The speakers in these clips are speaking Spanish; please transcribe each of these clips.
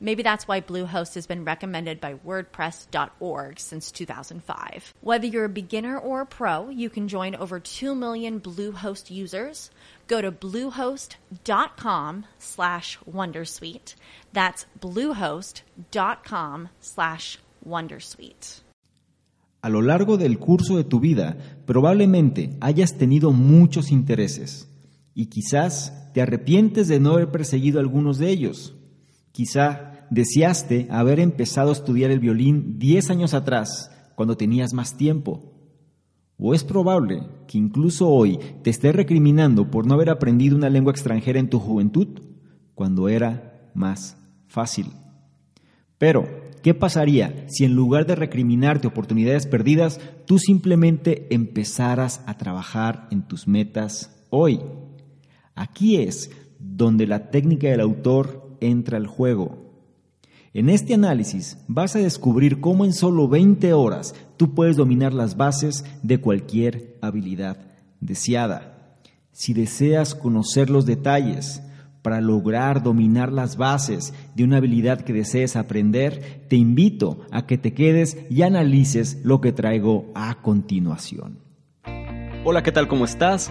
Maybe that's why Bluehost has been recommended by WordPress.org since 2005. Whether you're a beginner or a pro, you can join over 2 million Bluehost users. Go to bluehost.com slash Wondersuite. That's bluehost.com slash Wondersuite. A lo largo del curso de tu vida, probablemente hayas tenido muchos intereses y quizás te arrepientes de no haber perseguido algunos de ellos. Quizá deseaste haber empezado a estudiar el violín 10 años atrás, cuando tenías más tiempo. O es probable que incluso hoy te estés recriminando por no haber aprendido una lengua extranjera en tu juventud, cuando era más fácil. Pero, ¿qué pasaría si en lugar de recriminarte oportunidades perdidas, tú simplemente empezaras a trabajar en tus metas hoy? Aquí es donde la técnica del autor entra al juego. En este análisis vas a descubrir cómo en solo 20 horas tú puedes dominar las bases de cualquier habilidad deseada. Si deseas conocer los detalles para lograr dominar las bases de una habilidad que desees aprender, te invito a que te quedes y analices lo que traigo a continuación. Hola, ¿qué tal? ¿Cómo estás?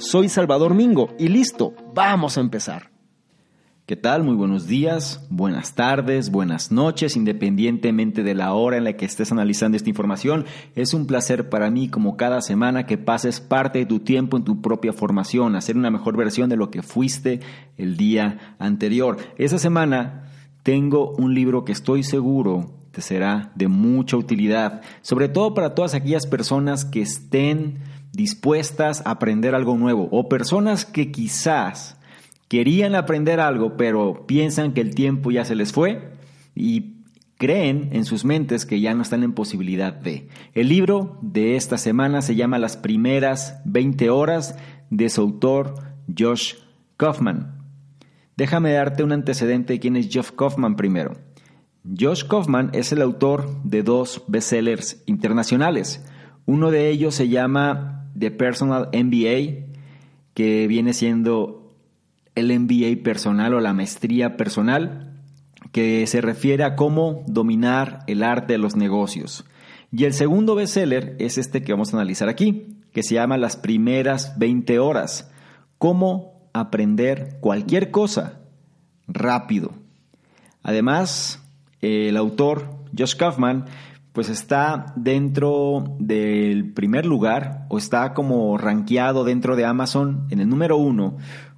Soy Salvador Mingo y listo, vamos a empezar. ¿Qué tal? Muy buenos días, buenas tardes, buenas noches, independientemente de la hora en la que estés analizando esta información. Es un placer para mí, como cada semana, que pases parte de tu tiempo en tu propia formación, hacer una mejor versión de lo que fuiste el día anterior. Esa semana tengo un libro que estoy seguro te será de mucha utilidad, sobre todo para todas aquellas personas que estén dispuestas a aprender algo nuevo o personas que quizás querían aprender algo pero piensan que el tiempo ya se les fue y creen en sus mentes que ya no están en posibilidad de. El libro de esta semana se llama Las primeras 20 horas de su autor Josh Kaufman. Déjame darte un antecedente de quién es Josh Kaufman primero. Josh Kaufman es el autor de dos bestsellers internacionales. Uno de ellos se llama de Personal MBA, que viene siendo el MBA personal o la maestría personal, que se refiere a cómo dominar el arte de los negocios. Y el segundo bestseller es este que vamos a analizar aquí, que se llama Las primeras 20 horas, cómo aprender cualquier cosa rápido. Además, el autor Josh Kaufman pues está dentro del primer lugar o está como rankeado dentro de Amazon en el número uno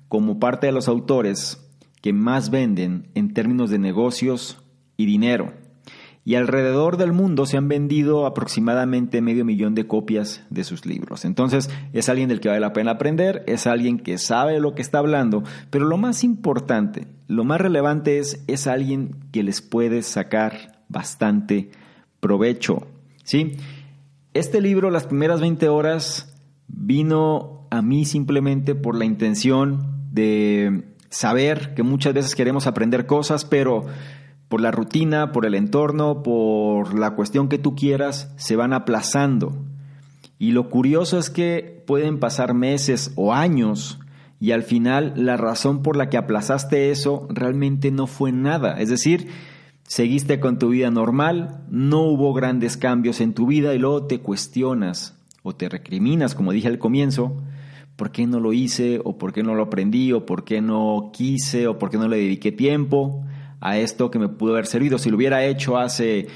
como parte de los autores que más venden en términos de negocios y dinero. y alrededor del mundo se han vendido aproximadamente medio millón de copias de sus libros. Entonces es alguien del que vale la pena aprender, es alguien que sabe lo que está hablando, pero lo más importante, lo más relevante es, es alguien que les puede sacar bastante provecho. ¿sí? Este libro, las primeras 20 horas, vino a mí simplemente por la intención de saber que muchas veces queremos aprender cosas, pero por la rutina, por el entorno, por la cuestión que tú quieras, se van aplazando. Y lo curioso es que pueden pasar meses o años y al final la razón por la que aplazaste eso realmente no fue nada. Es decir, seguiste con tu vida normal, no hubo grandes cambios en tu vida y luego te cuestionas o te recriminas, como dije al comienzo, ¿por qué no lo hice? ¿O por qué no lo aprendí? ¿O por qué no quise? ¿O por qué no le dediqué tiempo? a esto que me pudo haber servido. Si lo hubiera hecho hace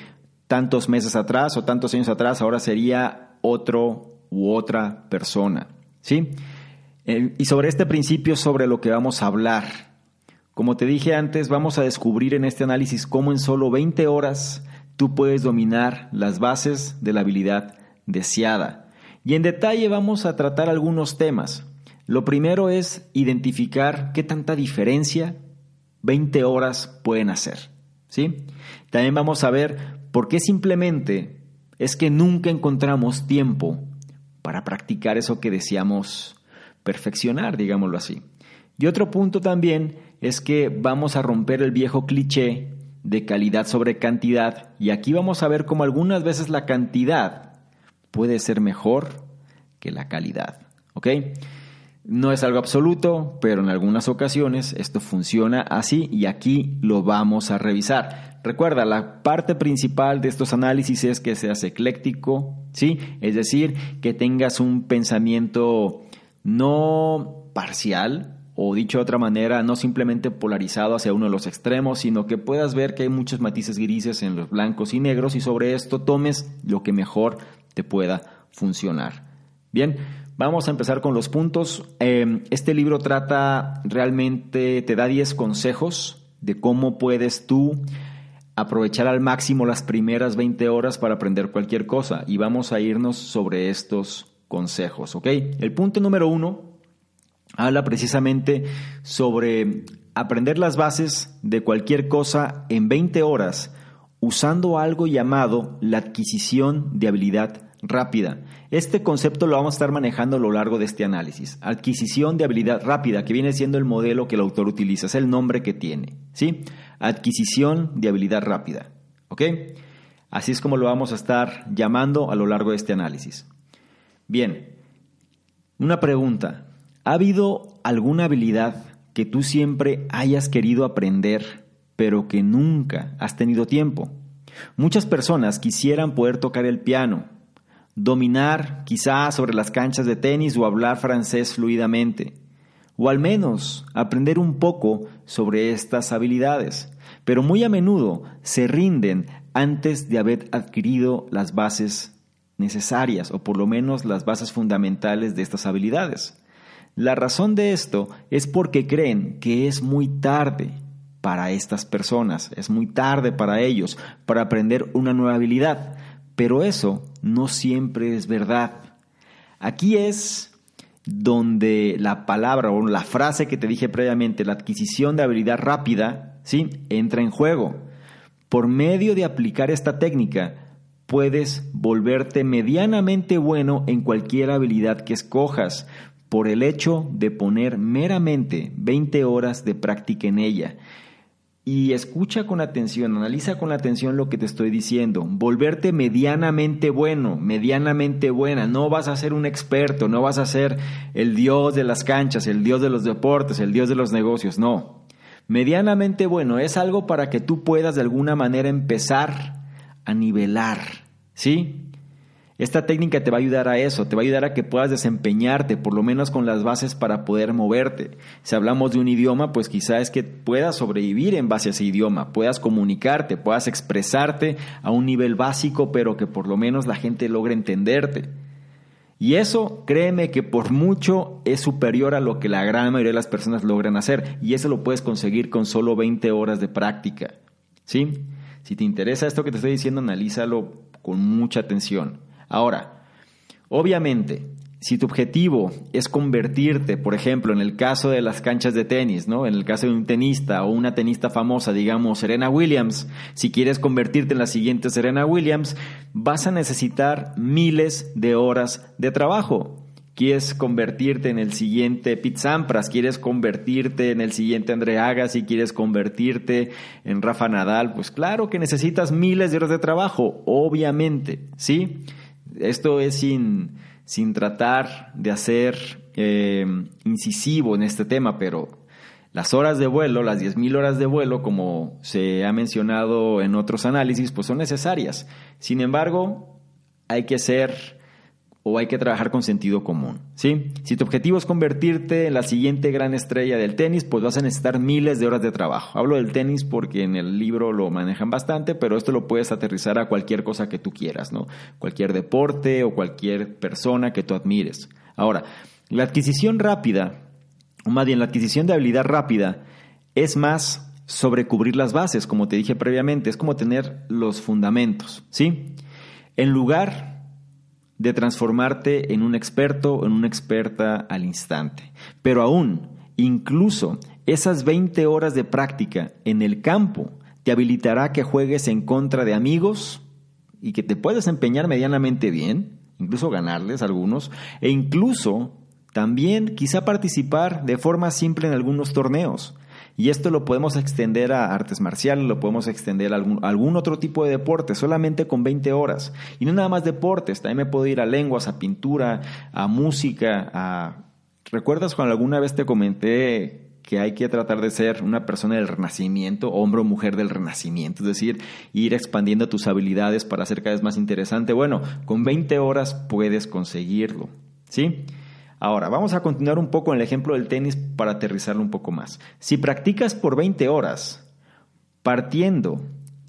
tantos meses atrás o tantos años atrás, ahora sería otro u otra persona. ¿Sí? Eh, y sobre este principio sobre lo que vamos a hablar. Como te dije antes, vamos a descubrir en este análisis cómo en solo 20 horas tú puedes dominar las bases de la habilidad deseada. Y en detalle vamos a tratar algunos temas. Lo primero es identificar qué tanta diferencia 20 horas pueden hacer. ¿sí? También vamos a ver por qué simplemente es que nunca encontramos tiempo para practicar eso que deseamos perfeccionar, digámoslo así. Y otro punto también es que vamos a romper el viejo cliché de calidad sobre cantidad y aquí vamos a ver cómo algunas veces la cantidad puede ser mejor que la calidad. ¿Ok? No es algo absoluto, pero en algunas ocasiones esto funciona así y aquí lo vamos a revisar. Recuerda, la parte principal de estos análisis es que seas ecléctico, ¿sí? Es decir, que tengas un pensamiento no parcial, o dicho de otra manera, no simplemente polarizado hacia uno de los extremos, sino que puedas ver que hay muchos matices grises en los blancos y negros y sobre esto tomes lo que mejor te pueda funcionar. Bien, Vamos a empezar con los puntos. Em, este libro trata realmente, te da 10 consejos de cómo puedes tú aprovechar al máximo las primeras 20 horas para aprender cualquier cosa. Y vamos a irnos sobre estos consejos, ¿ok? El punto número uno habla precisamente sobre aprender las bases de cualquier cosa en 20 horas usando algo llamado la adquisición de habilidad rápida. Este concepto lo vamos a estar manejando a lo largo de este análisis. Adquisición de habilidad rápida, que viene siendo el modelo que el autor utiliza, es el nombre que tiene. ¿sí? Adquisición de habilidad rápida. ¿Ok? Así es como lo vamos a estar llamando a lo largo de este análisis. Bien, una pregunta. ¿Ha habido alguna habilidad que tú siempre hayas querido aprender, pero que nunca has tenido tiempo? Muchas personas quisieran poder tocar el piano, dominar quizás sobre las canchas de tenis o hablar francés fluidamente, o al menos aprender un poco sobre estas habilidades, pero muy a menudo se rinden antes de haber adquirido las bases necesarias o por lo menos las bases fundamentales de estas habilidades. La razón de esto es porque creen que es muy tarde para estas personas, es muy tarde para ellos para aprender una nueva habilidad. Pero eso no siempre es verdad. Aquí es donde la palabra o la frase que te dije previamente, la adquisición de habilidad rápida, ¿sí? entra en juego. Por medio de aplicar esta técnica, puedes volverte medianamente bueno en cualquier habilidad que escojas por el hecho de poner meramente 20 horas de práctica en ella y escucha con atención, analiza con atención lo que te estoy diciendo. Volverte medianamente bueno, medianamente buena. No vas a ser un experto, no vas a ser el dios de las canchas, el dios de los deportes, el dios de los negocios, no. Medianamente bueno es algo para que tú puedas de alguna manera empezar a nivelar, ¿sí? Esta técnica te va a ayudar a eso, te va a ayudar a que puedas desempeñarte, por lo menos con las bases para poder moverte. Si hablamos de un idioma, pues quizás es que puedas sobrevivir en base a ese idioma, puedas comunicarte, puedas expresarte a un nivel básico, pero que por lo menos la gente logre entenderte. Y eso, créeme que por mucho es superior a lo que la gran mayoría de las personas logran hacer. Y eso lo puedes conseguir con solo 20 horas de práctica. ¿Sí? Si te interesa esto que te estoy diciendo, analízalo con mucha atención. Ahora, obviamente, si tu objetivo es convertirte, por ejemplo, en el caso de las canchas de tenis, ¿no? En el caso de un tenista o una tenista famosa, digamos Serena Williams, si quieres convertirte en la siguiente Serena Williams, vas a necesitar miles de horas de trabajo. Quieres convertirte en el siguiente Pete Sampras, quieres convertirte en el siguiente André Agassi, quieres convertirte en Rafa Nadal, pues claro que necesitas miles de horas de trabajo, obviamente, ¿sí? Esto es sin sin tratar de hacer eh, incisivo en este tema, pero las horas de vuelo, las 10.000 horas de vuelo, como se ha mencionado en otros análisis, pues son necesarias. Sin embargo, hay que ser o hay que trabajar con sentido común. ¿sí? Si tu objetivo es convertirte en la siguiente gran estrella del tenis, pues vas a necesitar miles de horas de trabajo. Hablo del tenis porque en el libro lo manejan bastante, pero esto lo puedes aterrizar a cualquier cosa que tú quieras, ¿no? Cualquier deporte o cualquier persona que tú admires. Ahora, la adquisición rápida, o más bien la adquisición de habilidad rápida, es más sobre cubrir las bases, como te dije previamente, es como tener los fundamentos, ¿sí? En lugar de transformarte en un experto o en una experta al instante. Pero aún, incluso esas 20 horas de práctica en el campo te habilitará que juegues en contra de amigos y que te puedes empeñar medianamente bien, incluso ganarles algunos, e incluso también quizá participar de forma simple en algunos torneos. Y esto lo podemos extender a artes marciales, lo podemos extender a algún, otro tipo de deporte, solamente con 20 horas. Y no nada más deportes, también me puedo ir a lenguas, a pintura, a música, a... ¿Recuerdas cuando alguna vez te comenté que hay que tratar de ser una persona del renacimiento, hombre o mujer del renacimiento, es decir, ir expandiendo tus habilidades para ser cada vez más interesante. Bueno, con 20 horas puedes conseguirlo, ¿sí? Ahora, vamos a continuar un poco en el ejemplo del tenis para aterrizarlo un poco más. Si practicas por 20 horas, partiendo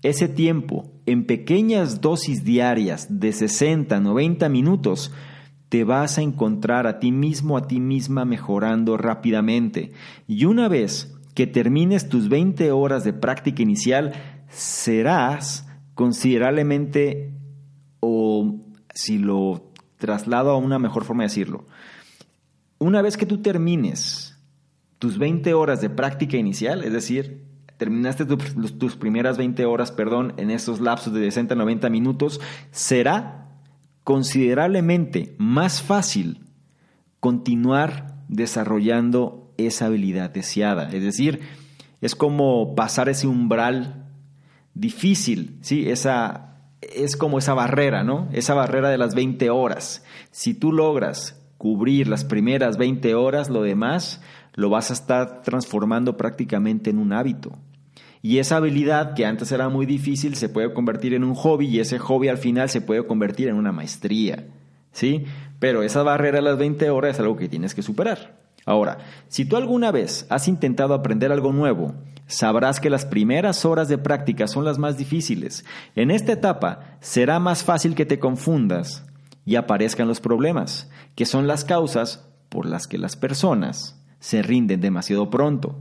ese tiempo en pequeñas dosis diarias de 60, 90 minutos, te vas a encontrar a ti mismo, a ti misma mejorando rápidamente. Y una vez que termines tus 20 horas de práctica inicial, serás considerablemente, o si lo traslado a una mejor forma de decirlo, una vez que tú termines tus 20 horas de práctica inicial, es decir, terminaste tus primeras 20 horas, perdón, en esos lapsos de 60 a 90 minutos, será considerablemente más fácil continuar desarrollando esa habilidad deseada. Es decir, es como pasar ese umbral difícil, ¿sí? Esa, es como esa barrera, ¿no? Esa barrera de las 20 horas. Si tú logras cubrir las primeras 20 horas, lo demás lo vas a estar transformando prácticamente en un hábito. Y esa habilidad que antes era muy difícil se puede convertir en un hobby y ese hobby al final se puede convertir en una maestría. ¿Sí? Pero esa barrera de las 20 horas es algo que tienes que superar. Ahora, si tú alguna vez has intentado aprender algo nuevo, sabrás que las primeras horas de práctica son las más difíciles. En esta etapa será más fácil que te confundas y aparezcan los problemas, que son las causas por las que las personas se rinden demasiado pronto.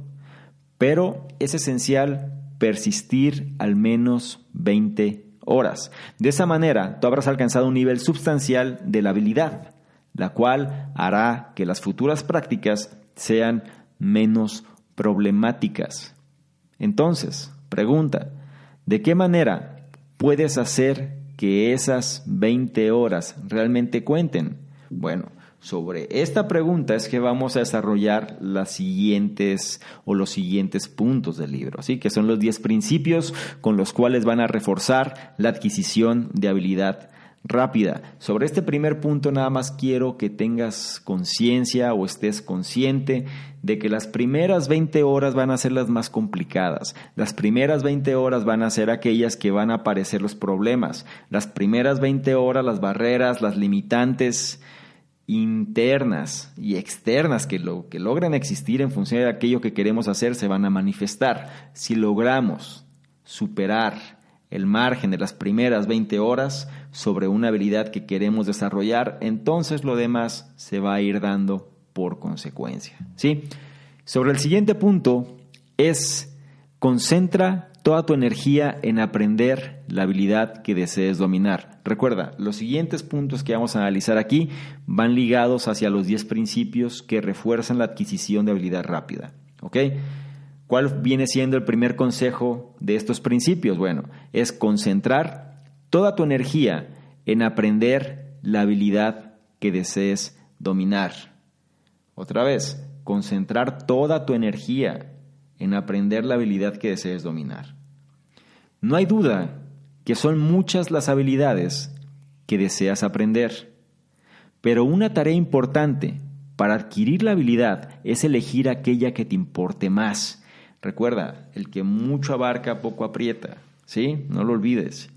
Pero es esencial persistir al menos 20 horas. De esa manera, tú habrás alcanzado un nivel sustancial de la habilidad, la cual hará que las futuras prácticas sean menos problemáticas. Entonces, pregunta, ¿de qué manera puedes hacer que esas 20 horas realmente cuenten? Bueno, sobre esta pregunta es que vamos a desarrollar las siguientes o los siguientes puntos del libro, así que son los 10 principios con los cuales van a reforzar la adquisición de habilidad rápida. Sobre este primer punto nada más quiero que tengas conciencia o estés consciente de que las primeras 20 horas van a ser las más complicadas. Las primeras 20 horas van a ser aquellas que van a aparecer los problemas. Las primeras 20 horas las barreras, las limitantes internas y externas que, lo, que logran existir en función de aquello que queremos hacer se van a manifestar. Si logramos superar el margen de las primeras 20 horas sobre una habilidad que queremos desarrollar, entonces lo demás se va a ir dando por consecuencia. ¿sí? Sobre el siguiente punto es concentra toda tu energía en aprender la habilidad que desees dominar. Recuerda, los siguientes puntos que vamos a analizar aquí van ligados hacia los 10 principios que refuerzan la adquisición de habilidad rápida. ¿Cuál viene siendo el primer consejo de estos principios? Bueno, es concentrar toda tu energía en aprender la habilidad que desees dominar. Otra vez, concentrar toda tu energía en aprender la habilidad que desees dominar. No hay duda que son muchas las habilidades que deseas aprender, pero una tarea importante para adquirir la habilidad es elegir aquella que te importe más. Recuerda, el que mucho abarca, poco aprieta, ¿sí? No lo olvides.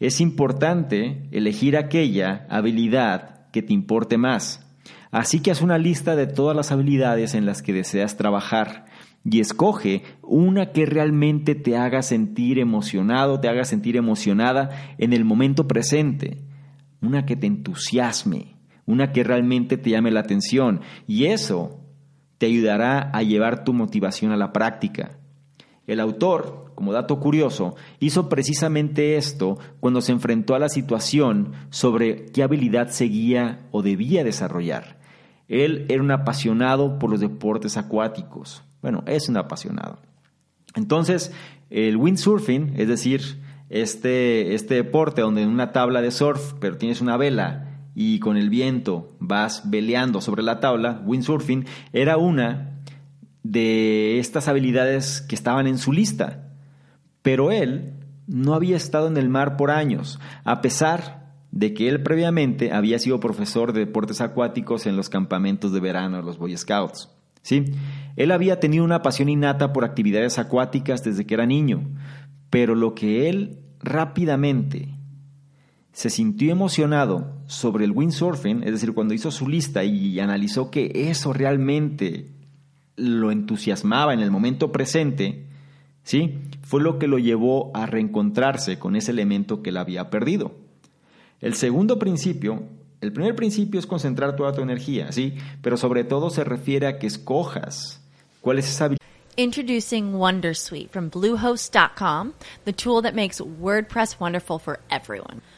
Es importante elegir aquella habilidad que te importe más. Así que haz una lista de todas las habilidades en las que deseas trabajar y escoge una que realmente te haga sentir emocionado, te haga sentir emocionada en el momento presente, una que te entusiasme, una que realmente te llame la atención y eso te ayudará a llevar tu motivación a la práctica. El autor, como dato curioso, hizo precisamente esto cuando se enfrentó a la situación sobre qué habilidad seguía o debía desarrollar. Él era un apasionado por los deportes acuáticos. Bueno, es un apasionado. Entonces, el windsurfing, es decir, este, este deporte donde en una tabla de surf, pero tienes una vela y con el viento vas veleando sobre la tabla, windsurfing, era una de estas habilidades que estaban en su lista. Pero él no había estado en el mar por años, a pesar de que él previamente había sido profesor de deportes acuáticos en los campamentos de verano de los Boy Scouts. ¿sí? Él había tenido una pasión innata por actividades acuáticas desde que era niño, pero lo que él rápidamente se sintió emocionado sobre el windsurfing, es decir, cuando hizo su lista y analizó que eso realmente lo entusiasmaba en el momento presente, ¿sí? Fue lo que lo llevó a reencontrarse con ese elemento que él había perdido. El segundo principio el primer principio es concentrar toda tu energía, ¿sí? Pero sobre todo se refiere a que escojas cuál es esa. Introducing Wondersuite from Bluehost.com, the tool that makes WordPress wonderful for everyone.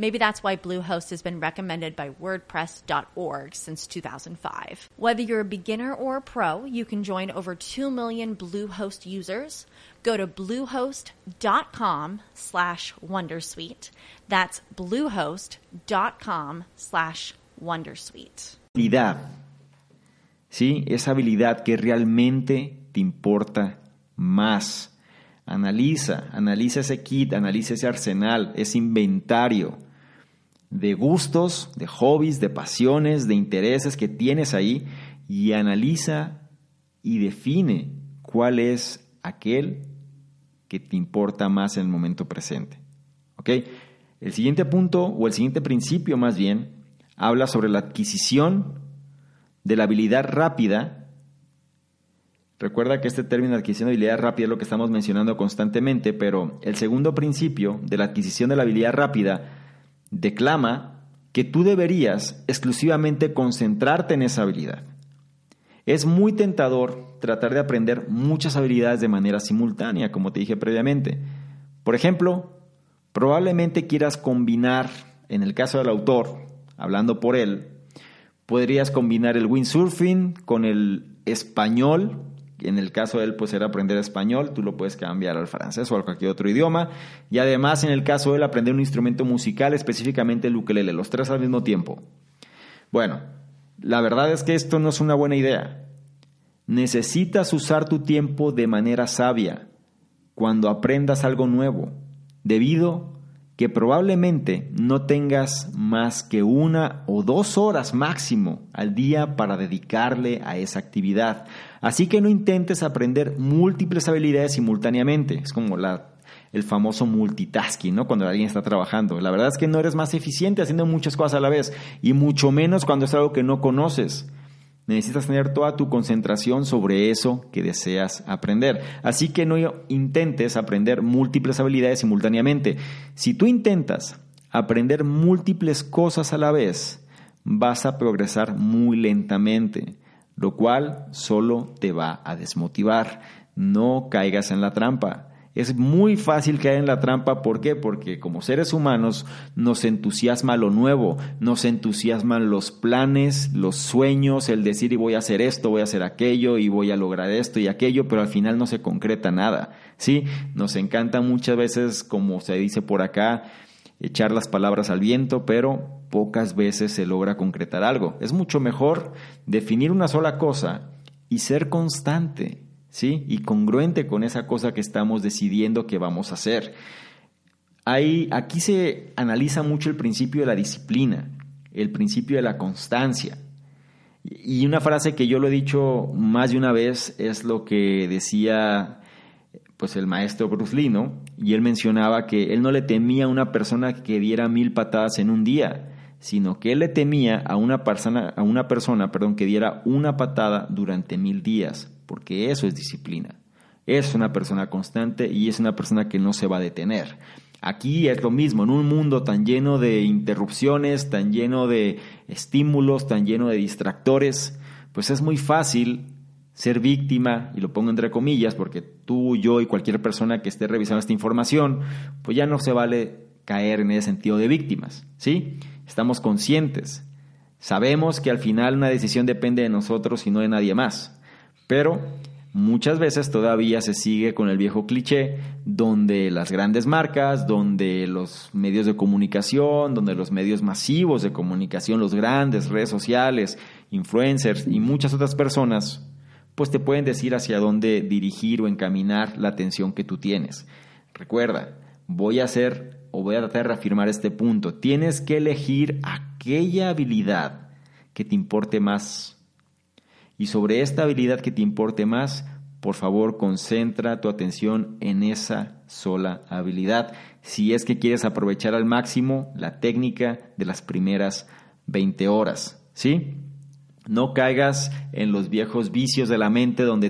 Maybe that's why Bluehost has been recommended by WordPress.org since 2005. Whether you're a beginner or a pro, you can join over 2 million Bluehost users. Go to bluehost.com slash Wondersuite. That's bluehost.com slash Wondersuite. Habilidad. ¿Sí? Esa habilidad que realmente te importa más. Analiza, analiza ese kit, analiza ese arsenal, ese inventario de gustos, de hobbies, de pasiones, de intereses que tienes ahí y analiza y define cuál es aquel que te importa más en el momento presente. ¿Ok? El siguiente punto, o el siguiente principio más bien, habla sobre la adquisición de la habilidad rápida Recuerda que este término de adquisición de habilidad rápida es lo que estamos mencionando constantemente, pero el segundo principio de la adquisición de la habilidad rápida declama que tú deberías exclusivamente concentrarte en esa habilidad. Es muy tentador tratar de aprender muchas habilidades de manera simultánea, como te dije previamente. Por ejemplo, probablemente quieras combinar, en el caso del autor, hablando por él, podrías combinar el windsurfing con el español en el caso de él, pues era aprender español, tú lo puedes cambiar al francés o a cualquier otro idioma. Y además, en el caso de él, aprender un instrumento musical, específicamente el ukelele, los tres al mismo tiempo. Bueno, la verdad es que esto no es una buena idea. Necesitas usar tu tiempo de manera sabia cuando aprendas algo nuevo, debido que probablemente no tengas más que una o dos horas máximo al día para dedicarle a esa actividad. Así que no intentes aprender múltiples habilidades simultáneamente. Es como el famoso multitasking, ¿no? Cuando alguien está trabajando. La verdad es que no eres más eficiente haciendo muchas cosas a la vez y mucho menos cuando es algo que no conoces. Necesitas tener toda tu concentración sobre eso que deseas aprender. Así que no intentes aprender múltiples habilidades simultáneamente. Si tú intentas aprender múltiples cosas a la vez, vas a progresar muy lentamente, lo cual solo te va a desmotivar. No caigas en la trampa. Es muy fácil caer en la trampa, ¿por qué? Porque como seres humanos nos entusiasma lo nuevo, nos entusiasman los planes, los sueños, el decir y voy a hacer esto, voy a hacer aquello y voy a lograr esto y aquello, pero al final no se concreta nada, ¿sí? Nos encanta muchas veces, como se dice por acá, echar las palabras al viento, pero pocas veces se logra concretar algo. Es mucho mejor definir una sola cosa y ser constante ¿sí? Y congruente con esa cosa que estamos decidiendo que vamos a hacer. aquí se analiza mucho el principio de la disciplina, el principio de la constancia. Y una frase que yo lo he dicho más de una vez es lo que decía pues el maestro Bruce Lee, Y él mencionaba que él no le temía a una persona que diera mil patadas en un día, sino que él le temía a una persona, a una persona perdón, que diera una patada durante mil días porque eso es disciplina. Es una persona constante y es una persona que no se va a detener. Aquí es lo mismo, en un mundo tan lleno de interrupciones, tan lleno de estímulos, tan lleno de distractores, pues es muy fácil ser víctima, y lo pongo entre comillas, porque tú, yo y cualquier persona que esté revisando esta información, pues ya no se vale caer en ese sentido de víctimas, ¿sí? Estamos conscientes, sabemos que al final una decisión depende de nosotros y no de nadie más. Pero muchas veces todavía se sigue con el viejo cliché donde las grandes marcas, donde los medios de comunicación, donde los medios masivos de comunicación, los grandes redes sociales, influencers y muchas otras personas, pues te pueden decir hacia dónde dirigir o encaminar la atención que tú tienes. Recuerda, voy a hacer o voy a tratar de reafirmar este punto. Tienes que elegir aquella habilidad que te importe más y sobre esta habilidad que te importe más, por favor, concentra tu atención en esa sola habilidad. Si es que quieres aprovechar al máximo la técnica de las primeras 20 horas, ¿sí? No caigas en los viejos vicios de la mente donde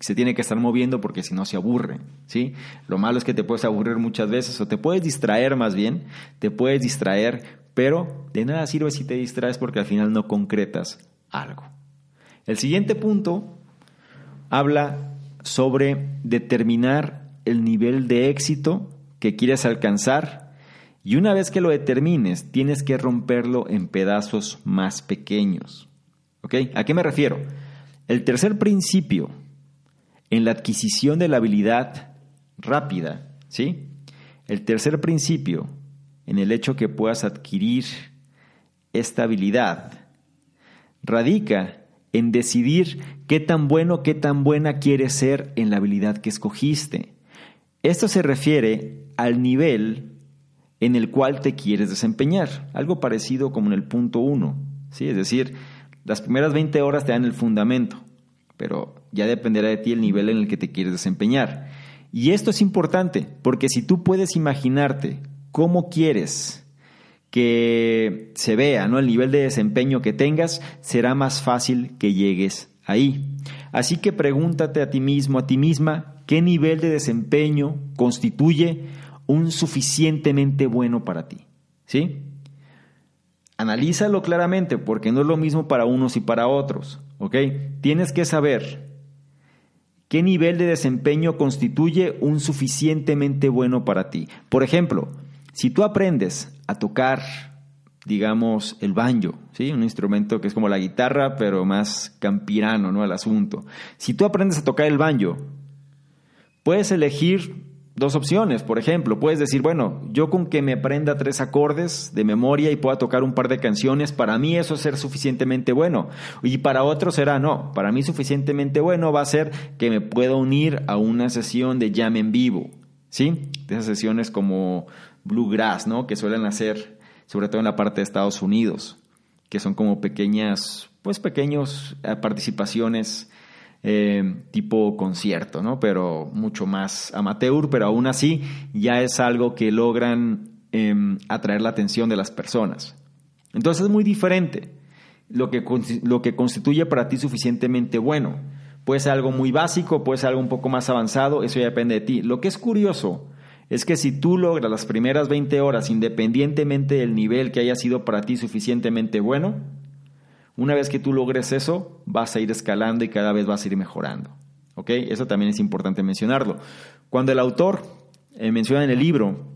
se tiene que estar moviendo porque si no se aburre, ¿sí? Lo malo es que te puedes aburrir muchas veces o te puedes distraer más bien, te puedes distraer, pero de nada sirve si te distraes porque al final no concretas algo. El siguiente punto habla sobre determinar el nivel de éxito que quieres alcanzar y una vez que lo determines tienes que romperlo en pedazos más pequeños. ¿Ok? ¿A qué me refiero? El tercer principio en la adquisición de la habilidad rápida, ¿sí? El tercer principio en el hecho que puedas adquirir esta habilidad radica en decidir qué tan bueno, qué tan buena quieres ser en la habilidad que escogiste. Esto se refiere al nivel en el cual te quieres desempeñar, algo parecido como en el punto 1, ¿sí? es decir, las primeras 20 horas te dan el fundamento, pero ya dependerá de ti el nivel en el que te quieres desempeñar. Y esto es importante, porque si tú puedes imaginarte cómo quieres que se vea, ¿no? El nivel de desempeño que tengas, será más fácil que llegues ahí. Así que pregúntate a ti mismo, a ti misma, qué nivel de desempeño constituye un suficientemente bueno para ti. ¿Sí? Analízalo claramente porque no es lo mismo para unos y para otros. ¿Ok? Tienes que saber qué nivel de desempeño constituye un suficientemente bueno para ti. Por ejemplo, si tú aprendes a tocar, digamos, el banjo, ¿sí? un instrumento que es como la guitarra, pero más campirano ¿no? el asunto. Si tú aprendes a tocar el banjo, puedes elegir dos opciones. Por ejemplo, puedes decir, bueno, yo con que me aprenda tres acordes de memoria y pueda tocar un par de canciones, para mí eso es ser suficientemente bueno. Y para otros será, no, para mí suficientemente bueno va a ser que me pueda unir a una sesión de jam en vivo. ¿Sí? De esas sesiones como bluegrass, ¿no? Que suelen hacer, sobre todo en la parte de Estados Unidos, que son como pequeñas, pues pequeños eh, participaciones eh, tipo concierto, ¿no? Pero mucho más amateur, pero aún así ya es algo que logran em, atraer la atención de las personas. Entonces es muy diferente lo que, lo que constituye para ti suficientemente bueno. Puede ser algo muy básico, puede ser algo un poco más avanzado, eso ya depende de ti. Lo que es curioso es que si tú logras las primeras 20 horas, independientemente del nivel que haya sido para ti suficientemente bueno, una vez que tú logres eso, vas a ir escalando y cada vez vas a ir mejorando. ¿Ok? Eso también es importante mencionarlo. Cuando el autor eh, menciona en el libro,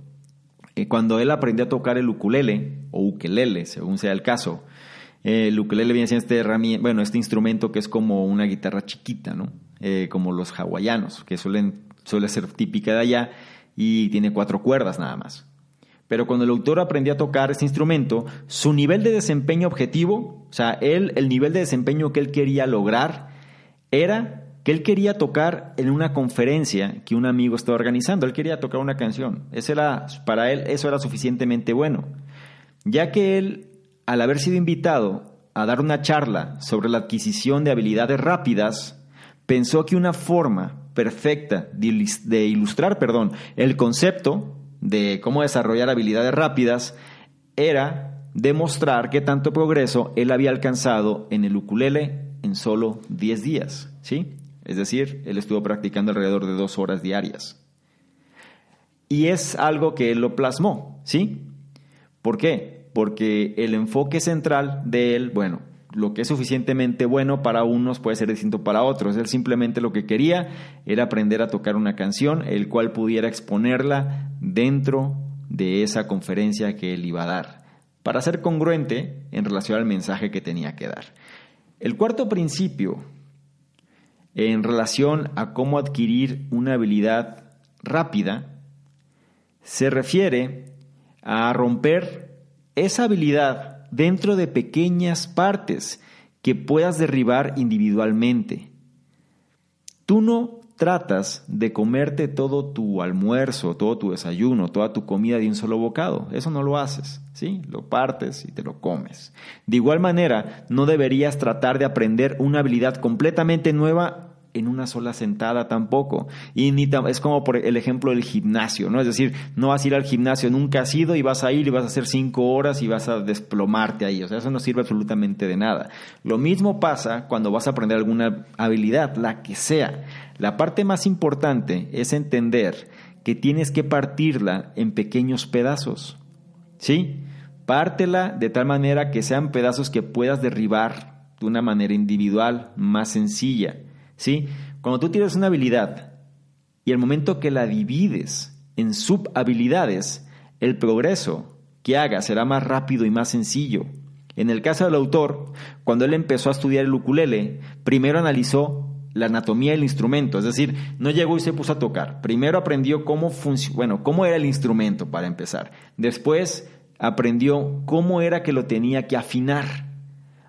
eh, cuando él aprendió a tocar el ukulele, o ukelele, según sea el caso, eh, el ukelele viene siendo este, este instrumento que es como una guitarra chiquita, ¿no? como los hawaianos, que suelen, suele ser típica de allá y tiene cuatro cuerdas nada más. Pero cuando el autor aprendió a tocar este instrumento, su nivel de desempeño objetivo, o sea, él, el nivel de desempeño que él quería lograr, era que él quería tocar en una conferencia que un amigo estaba organizando. Él quería tocar una canción. Eso era, para él eso era suficientemente bueno. Ya que él, al haber sido invitado a dar una charla sobre la adquisición de habilidades rápidas, pensó que una forma perfecta de ilustrar perdón, el concepto de cómo desarrollar habilidades rápidas era demostrar qué tanto progreso él había alcanzado en el ukulele en solo 10 días, ¿sí? Es decir, él estuvo practicando alrededor de dos horas diarias. Y es algo que él lo plasmó, ¿sí? ¿Por qué? Porque el enfoque central de él, bueno, lo que es suficientemente bueno para unos puede ser distinto para otros. Él simplemente lo que quería era aprender a tocar una canción, el cual pudiera exponerla dentro de esa conferencia que él iba a dar, para ser congruente en relación al mensaje que tenía que dar. El cuarto principio, en relación a cómo adquirir una habilidad rápida, se refiere a romper esa habilidad dentro de pequeñas partes que puedas derribar individualmente. Tú no tratas de comerte todo tu almuerzo, todo tu desayuno, toda tu comida de un solo bocado. Eso no lo haces, ¿sí? Lo partes y te lo comes. De igual manera, no deberías tratar de aprender una habilidad completamente nueva en una sola sentada tampoco. Y ni es como por el ejemplo del gimnasio, ¿no? Es decir, no vas a ir al gimnasio, nunca has ido y vas a ir y vas a hacer cinco horas y vas a desplomarte ahí. O sea, eso no sirve absolutamente de nada. Lo mismo pasa cuando vas a aprender alguna habilidad, la que sea. La parte más importante es entender que tienes que partirla en pequeños pedazos. ¿Sí? Pártela de tal manera que sean pedazos que puedas derribar de una manera individual, más sencilla. ¿Sí? Cuando tú tienes una habilidad y el momento que la divides en subhabilidades, el progreso que haga será más rápido y más sencillo. En el caso del autor, cuando él empezó a estudiar el ukulele, primero analizó la anatomía del instrumento, es decir, no llegó y se puso a tocar. Primero aprendió cómo bueno, cómo era el instrumento para empezar. Después aprendió cómo era que lo tenía que afinar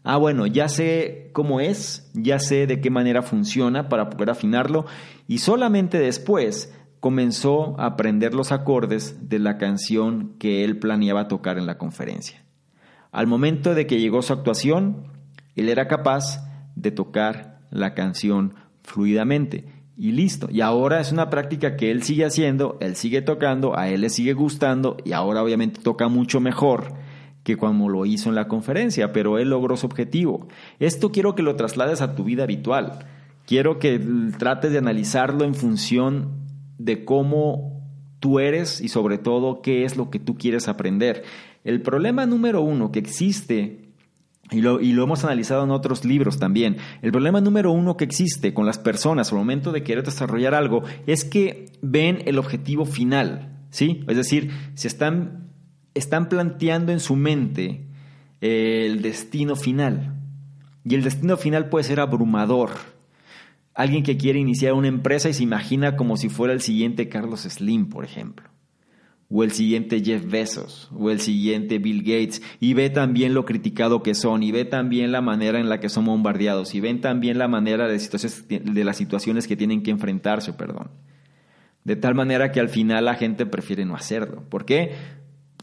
ah, bueno, ya sé cómo es, ya sé de qué manera funciona para poder afinarlo y solamente después comenzó a aprender los acordes de la canción que él planeaba tocar en la conferencia. Al momento de que llegó su actuación, él era capaz de tocar la canción fluidamente y listo. Y ahora es una práctica que él sigue haciendo, él sigue tocando, a él le sigue gustando y ahora obviamente toca mucho mejor que cuando lo hizo en la conferencia, pero él logró su objetivo. Esto quiero que lo traslades a tu vida habitual. Quiero que trates de analizarlo en función de cómo tú eres y sobre todo qué es lo que tú quieres aprender. El problema número uno que existe, y lo, y lo hemos analizado en otros libros también, el problema número uno que existe con las personas al momento de querer desarrollar algo es que ven el objetivo final. ¿Sí? Es decir, se están están planteando en su mente el destino final. Y el destino final puede ser abrumador. Alguien que quiere iniciar una empresa y se imagina como si fuera el siguiente Carlos Slim, por ejemplo. O el siguiente Jeff Bezos, o el siguiente Bill Gates, y ve también lo criticado que son, y ve también la manera en la que son bombardeados, y ven también la manera de, de las situaciones que tienen que enfrentarse, perdón. De tal manera que al final la gente prefiere no hacerlo. ¿Por qué?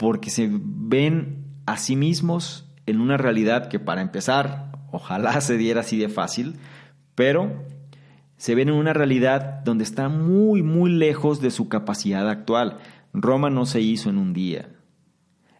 Porque se ven a sí mismos en una realidad que para empezar, ojalá se diera así de fácil, pero se ven en una realidad donde está muy, muy lejos de su capacidad actual. Roma no se hizo en un día.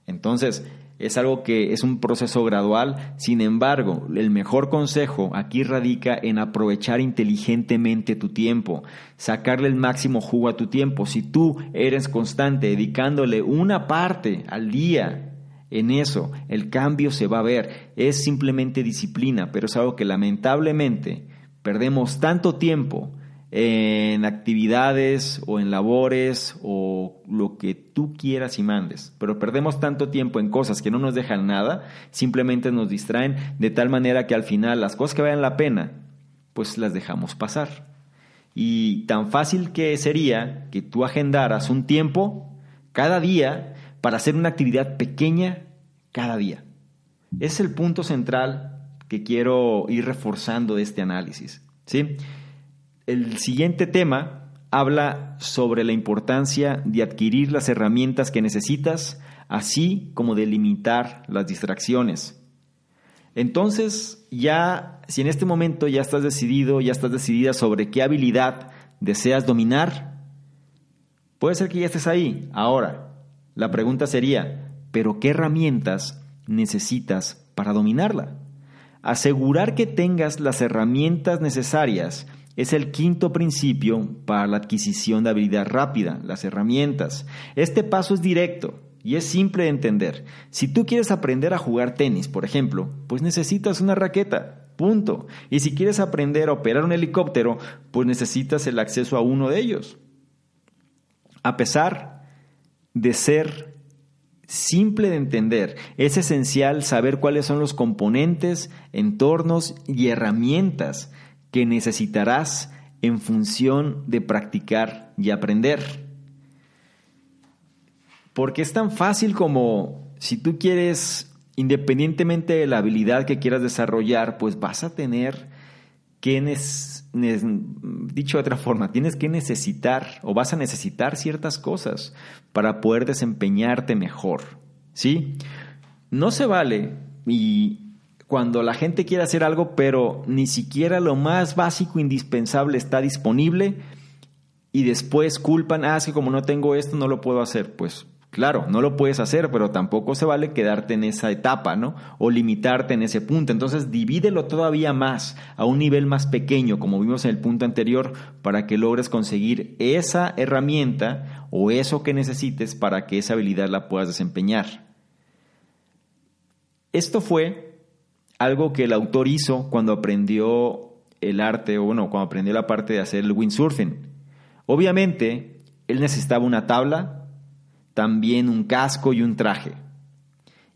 Entonces, es algo que es un proceso gradual, sin embargo, el mejor consejo aquí radica en aprovechar inteligentemente tu tiempo, sacarle el máximo jugo a tu tiempo. Si tú eres constante dedicándole una parte al día en eso, el cambio se va a ver. Es simplemente disciplina, pero es algo que lamentablemente perdemos tanto tiempo en actividades o en labores o lo que tú quieras y mandes, pero perdemos tanto tiempo en cosas que no nos dejan nada, simplemente nos distraen de tal manera que al final las cosas que valen la pena, pues las dejamos pasar. Y tan fácil que sería que tú agendaras un tiempo cada día para hacer una actividad pequeña cada día. Es el punto central que quiero ir reforzando de este análisis, ¿sí? El siguiente tema habla sobre la importancia de adquirir las herramientas que necesitas, así como de limitar las distracciones. Entonces, ya, si en este momento ya estás decidido, ya estás decidida sobre qué habilidad deseas dominar, puede ser que ya estés ahí. Ahora, la pregunta sería, ¿pero qué herramientas necesitas para dominarla? Asegurar que tengas las herramientas necesarias es el quinto principio para la adquisición de habilidad rápida, las herramientas. Este paso es directo y es simple de entender. Si tú quieres aprender a jugar tenis, por ejemplo, pues necesitas una raqueta, punto. Y si quieres aprender a operar un helicóptero, pues necesitas el acceso a uno de ellos. A pesar de ser simple de entender, es esencial saber cuáles son los componentes, entornos y herramientas que necesitarás en función de practicar y aprender. Porque es tan fácil como si tú quieres, independientemente de la habilidad que quieras desarrollar, pues vas a tener que, dicho de otra forma, tienes que necesitar o vas a necesitar ciertas cosas para poder desempeñarte mejor. ¿Sí? No se vale, y cuando la gente quiere hacer algo, pero ni siquiera lo más básico, indispensable está disponible y después culpan, ah, es que como no tengo esto, no lo puedo hacer. Pues claro, no lo puedes hacer, pero tampoco se vale quedarte en esa etapa, ¿no? O limitarte en ese punto. Entonces, divídelo todavía más, a un nivel más pequeño, como vimos en el punto anterior, para que logres conseguir esa herramienta o eso que necesites para que esa habilidad la puedas desempeñar. Esto fue algo que el autor hizo cuando aprendió el arte, o bueno, cuando aprendió la parte de hacer el windsurfing. Obviamente, él necesitaba una tabla, también un casco y un traje.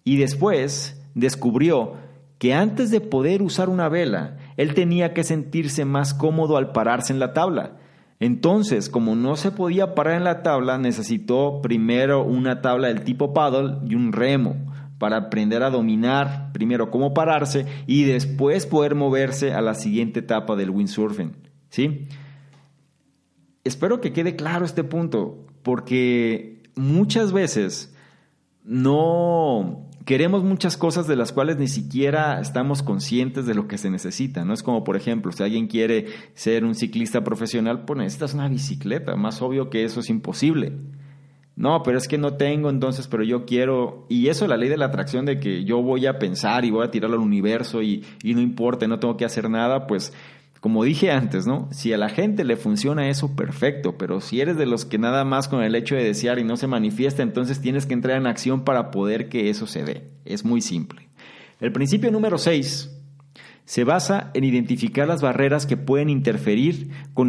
Y después descubrió que antes de poder usar una vela, él tenía que sentirse más cómodo al pararse en la tabla. Entonces, como no se podía parar en la tabla, necesitó primero una tabla del tipo paddle y un remo para aprender a dominar primero cómo pararse y después poder moverse a la siguiente etapa del windsurfing. ¿sí? Espero que quede claro este punto, porque muchas veces no queremos muchas cosas de las cuales ni siquiera estamos conscientes de lo que se necesita. No es como, por ejemplo, si alguien quiere ser un ciclista profesional, pues necesitas una bicicleta. Más obvio que eso es imposible. No, pero es que no tengo entonces, pero yo quiero. Y eso, la ley de la atracción de que yo voy a pensar y voy a tirarlo al universo y, y no importa, no tengo que hacer nada, pues como dije antes, ¿no? Si a la gente le funciona eso, perfecto, pero si eres de los que nada más con el hecho de desear y no se manifiesta, entonces tienes que entrar en acción para poder que eso se dé. Es muy simple. El principio número 6 se basa en identificar las barreras que pueden interferir con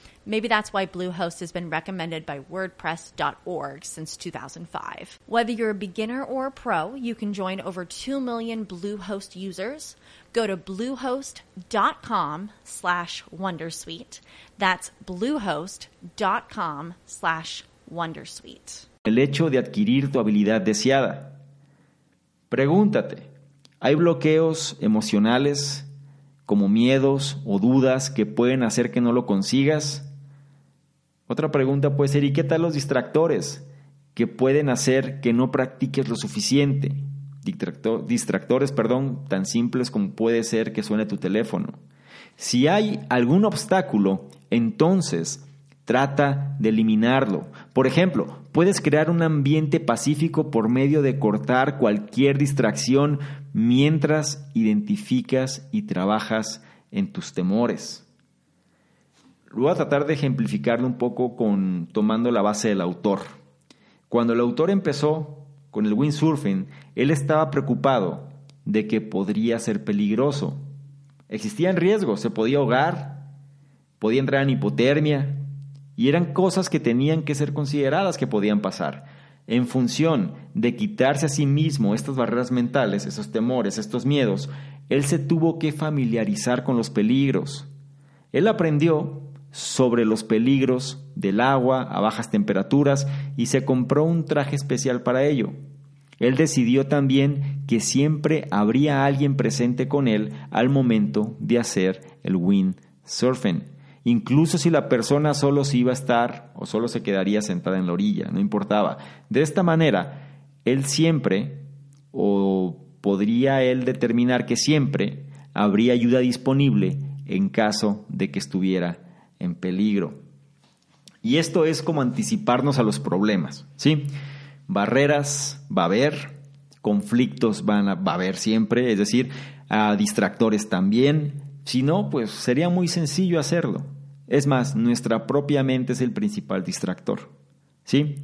Maybe that's why Bluehost has been recommended by WordPress.org since 2005. Whether you're a beginner or a pro, you can join over 2 million Bluehost users. Go to bluehost.com slash Wondersuite. That's bluehost.com slash Wondersuite. El hecho de adquirir tu habilidad deseada. Pregúntate, ¿hay bloqueos emocionales como miedos o dudas que pueden hacer que no lo consigas? Otra pregunta puede ser, ¿y qué tal los distractores que pueden hacer que no practiques lo suficiente? distractores, perdón, tan simples como puede ser que suene tu teléfono. Si hay algún obstáculo, entonces trata de eliminarlo. Por ejemplo, puedes crear un ambiente pacífico por medio de cortar cualquier distracción mientras identificas y trabajas en tus temores. Voy a tratar de ejemplificarlo un poco con tomando la base del autor. Cuando el autor empezó con el windsurfing, él estaba preocupado de que podría ser peligroso. Existían riesgos, se podía ahogar, podía entrar en hipotermia, y eran cosas que tenían que ser consideradas que podían pasar. En función de quitarse a sí mismo estas barreras mentales, esos temores, estos miedos, él se tuvo que familiarizar con los peligros. Él aprendió sobre los peligros del agua a bajas temperaturas y se compró un traje especial para ello. Él decidió también que siempre habría alguien presente con él al momento de hacer el windsurfing. Incluso si la persona solo se iba a estar o solo se quedaría sentada en la orilla, no importaba. De esta manera, él siempre, o podría él determinar que siempre, habría ayuda disponible en caso de que estuviera en peligro. Y esto es como anticiparnos a los problemas, ¿sí? Barreras va a haber, conflictos van a, va a haber siempre, es decir, a distractores también. Si no, pues sería muy sencillo hacerlo. Es más, nuestra propia mente es el principal distractor, ¿sí?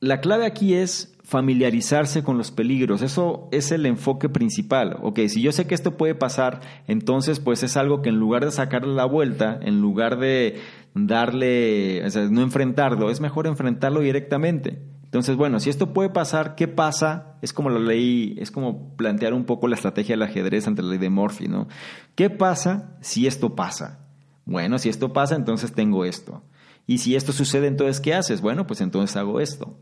La clave aquí es familiarizarse con los peligros. Eso es el enfoque principal. Ok, si yo sé que esto puede pasar, entonces pues es algo que en lugar de sacarle la vuelta, en lugar de darle, o sea, no enfrentarlo, es mejor enfrentarlo directamente. Entonces, bueno, si esto puede pasar, ¿qué pasa? Es como la ley, es como plantear un poco la estrategia del ajedrez ante la ley de Murphy, ¿no? ¿Qué pasa si esto pasa? Bueno, si esto pasa, entonces tengo esto. Y si esto sucede, entonces, ¿qué haces? Bueno, pues entonces hago esto.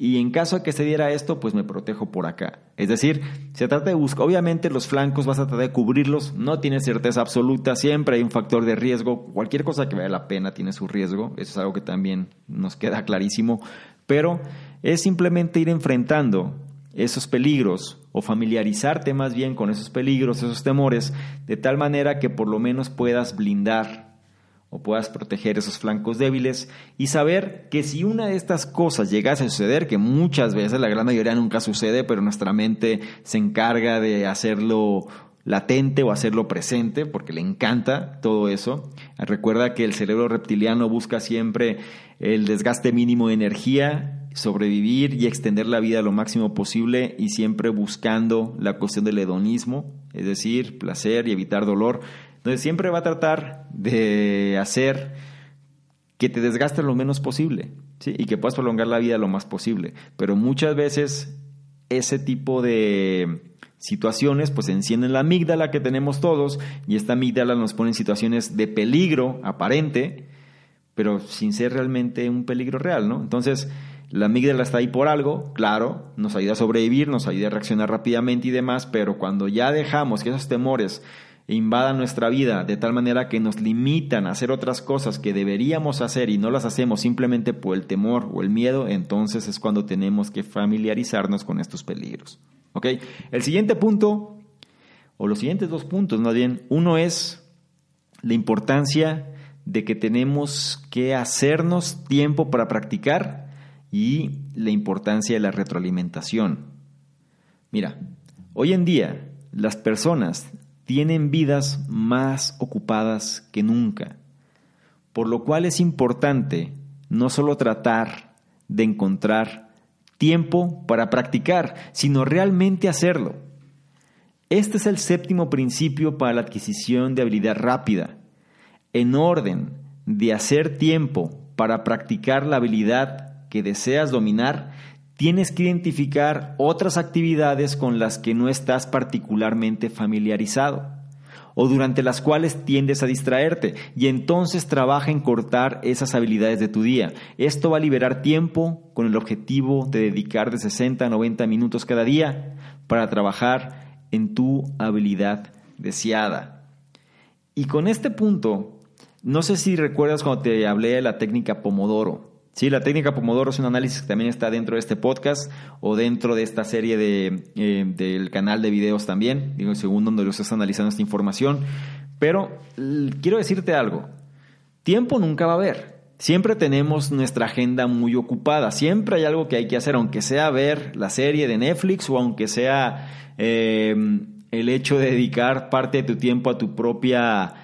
Y en caso de que se diera esto, pues me protejo por acá. Es decir, se trata de buscar, obviamente los flancos vas a tratar de cubrirlos, no tienes certeza absoluta, siempre hay un factor de riesgo, cualquier cosa que vale la pena tiene su riesgo, eso es algo que también nos queda clarísimo, pero es simplemente ir enfrentando esos peligros o familiarizarte más bien con esos peligros, esos temores, de tal manera que por lo menos puedas blindar o puedas proteger esos flancos débiles y saber que si una de estas cosas llegase a suceder, que muchas veces, la gran mayoría nunca sucede, pero nuestra mente se encarga de hacerlo latente o hacerlo presente, porque le encanta todo eso. Recuerda que el cerebro reptiliano busca siempre el desgaste mínimo de energía, sobrevivir y extender la vida lo máximo posible y siempre buscando la cuestión del hedonismo, es decir, placer y evitar dolor. Entonces siempre va a tratar de hacer que te desgastes lo menos posible ¿sí? y que puedas prolongar la vida lo más posible. Pero muchas veces ese tipo de situaciones pues encienden la amígdala que tenemos todos y esta amígdala nos pone en situaciones de peligro aparente, pero sin ser realmente un peligro real, ¿no? Entonces, la amígdala está ahí por algo, claro, nos ayuda a sobrevivir, nos ayuda a reaccionar rápidamente y demás, pero cuando ya dejamos que esos temores invadan nuestra vida de tal manera que nos limitan a hacer otras cosas que deberíamos hacer y no las hacemos simplemente por el temor o el miedo, entonces es cuando tenemos que familiarizarnos con estos peligros. ¿Ok? El siguiente punto, o los siguientes dos puntos más bien, uno es la importancia de que tenemos que hacernos tiempo para practicar y la importancia de la retroalimentación. Mira, hoy en día las personas tienen vidas más ocupadas que nunca, por lo cual es importante no solo tratar de encontrar tiempo para practicar, sino realmente hacerlo. Este es el séptimo principio para la adquisición de habilidad rápida. En orden de hacer tiempo para practicar la habilidad que deseas dominar, tienes que identificar otras actividades con las que no estás particularmente familiarizado o durante las cuales tiendes a distraerte y entonces trabaja en cortar esas habilidades de tu día. Esto va a liberar tiempo con el objetivo de dedicar de 60 a 90 minutos cada día para trabajar en tu habilidad deseada. Y con este punto, no sé si recuerdas cuando te hablé de la técnica Pomodoro. Sí, la técnica Pomodoro es un análisis que también está dentro de este podcast o dentro de esta serie de, eh, del canal de videos también, digo, según donde lo estás analizando esta información. Pero quiero decirte algo, tiempo nunca va a haber. Siempre tenemos nuestra agenda muy ocupada, siempre hay algo que hay que hacer, aunque sea ver la serie de Netflix o aunque sea eh, el hecho de dedicar parte de tu tiempo a tu propia